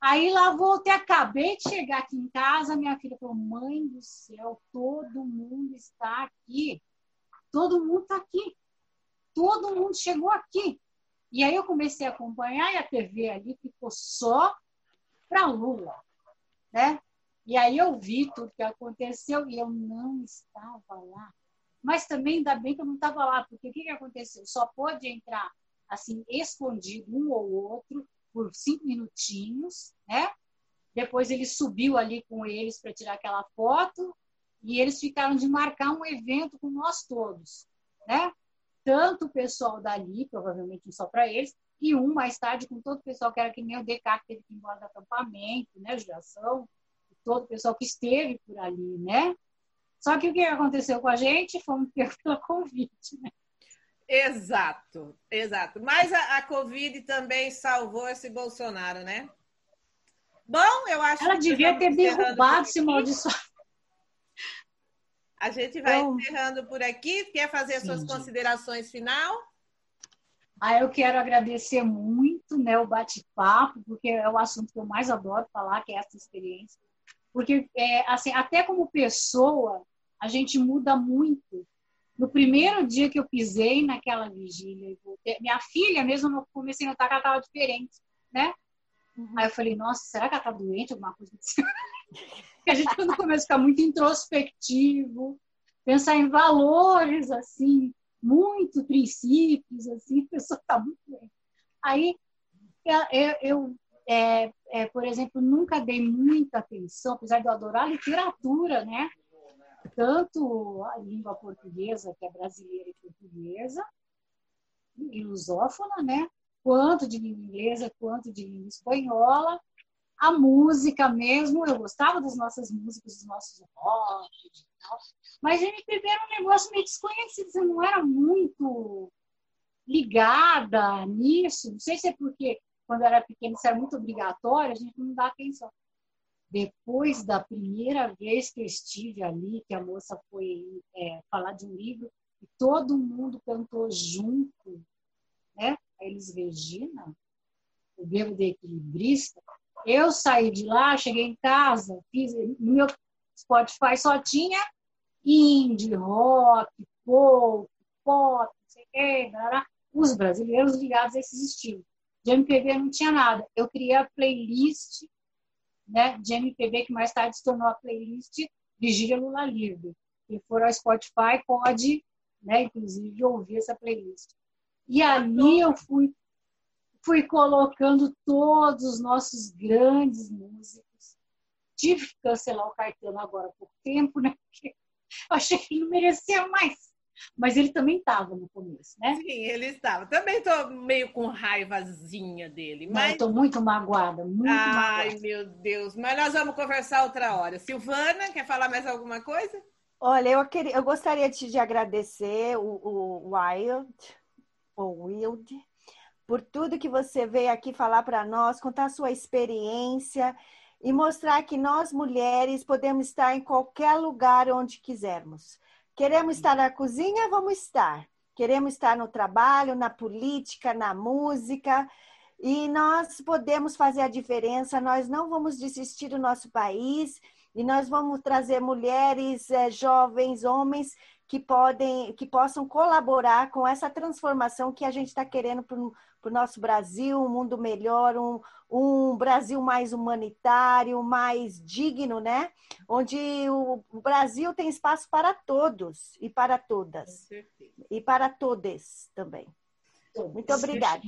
Aí lá voltei, acabei de chegar aqui em casa, minha filha falou, mãe do céu, todo mundo está aqui. Todo mundo está aqui. Todo mundo chegou aqui. E aí eu comecei a acompanhar e a TV ali ficou só para Lula, né? E aí eu vi tudo que aconteceu e eu não estava lá. Mas também ainda bem que eu não estava lá, porque o que, que aconteceu? Só pôde entrar assim, escondido um ou outro por cinco minutinhos, né? Depois ele subiu ali com eles para tirar aquela foto e eles ficaram de marcar um evento com nós todos, né? Tanto o pessoal dali, provavelmente só para eles, e um mais tarde com todo o pessoal que era que nem o DK que teve que ir embora do acampamento, né, Judiação, todo o pessoal que esteve por ali, né? Só que o que aconteceu com a gente? Fomos pelo convite, né? Exato, exato. Mas a, a Covid também salvou esse Bolsonaro, né? Bom, eu acho Ela devia ter derrubado esse maldiçoado. A gente vai então, encerrando por aqui. Quer fazer sim, suas considerações final? Ah, eu quero agradecer muito né, o bate-papo, porque é o assunto que eu mais adoro falar, que é essa experiência. Porque, é, assim, até como pessoa, a gente muda muito no primeiro dia que eu pisei naquela vigília, minha filha mesmo, eu comecei a notar que ela estava diferente, né? Uhum. Aí eu falei, nossa, será que ela está doente? Alguma coisa assim. <laughs> a gente quando começa a ficar muito introspectivo, pensar em valores, assim, muito princípios, assim, a pessoa está muito doente. Aí eu, eu é, é, por exemplo, nunca dei muita atenção, apesar de eu adorar literatura, né? tanto a língua portuguesa, que é brasileira e portuguesa, e lusófona, né? quanto de língua inglesa, quanto de língua espanhola. A música mesmo, eu gostava das nossas músicas, dos nossos rock e tal, mas MPB era um negócio meio desconhecido, eu não era muito ligada nisso. Não sei se é porque quando eu era pequena isso era muito obrigatório, a gente não dá atenção. Depois da primeira vez que eu estive ali, que a moça foi é, falar de um livro, e todo mundo cantou junto, né? A Elis Regina, o Bebo de Equilibrista. Eu saí de lá, cheguei em casa, fiz. No meu Spotify só tinha indie, rock, folk, pop, não sei o quê, os brasileiros ligados a esses estilos. De MPB não tinha nada. Eu criei a playlist né, de MPB, que mais tarde se tornou a playlist Vigília Lula Livre. Quem for ao Spotify pode, né, inclusive, ouvir essa playlist. E ali eu fui, fui colocando todos os nossos grandes músicos. Tive que cancelar o cartão agora por tempo, né? Porque eu achei que não merecia mais. Mas ele também estava no começo, né? Sim, ele estava. Também estou meio com raivazinha dele. Mas... estou muito magoada, muito Ai, magoada. meu Deus. Mas nós vamos conversar outra hora. Silvana, quer falar mais alguma coisa? Olha, eu, queria, eu gostaria de, de agradecer o, o Wild, o Wild, por tudo que você veio aqui falar para nós, contar a sua experiência e mostrar que nós mulheres podemos estar em qualquer lugar onde quisermos. Queremos estar na cozinha? Vamos estar. Queremos estar no trabalho, na política, na música. E nós podemos fazer a diferença, nós não vamos desistir do nosso país e nós vamos trazer mulheres, é, jovens, homens que podem, que possam colaborar com essa transformação que a gente está querendo para o nosso Brasil, um mundo melhor, um, um Brasil mais humanitário, mais digno, né? Onde o, o Brasil tem espaço para todos e para todas. E para todos também. Muito obrigada.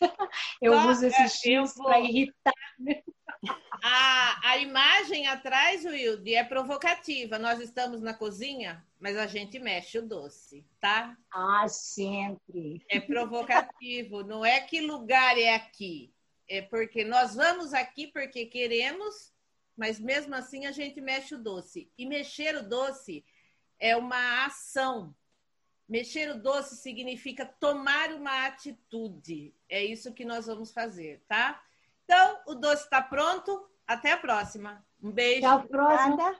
<laughs> Eu Só, uso esses é, vou... para irritar. A, a imagem atrás, Wilde, é provocativa. Nós estamos na cozinha, mas a gente mexe o doce, tá? Ah, sempre. É provocativo. <laughs> Não é que lugar é aqui. É porque nós vamos aqui porque queremos, mas mesmo assim a gente mexe o doce. E mexer o doce é uma ação. Mexer o doce significa tomar uma atitude. É isso que nós vamos fazer, tá? Então, o doce está pronto. Até a próxima. Um beijo. Até a próxima.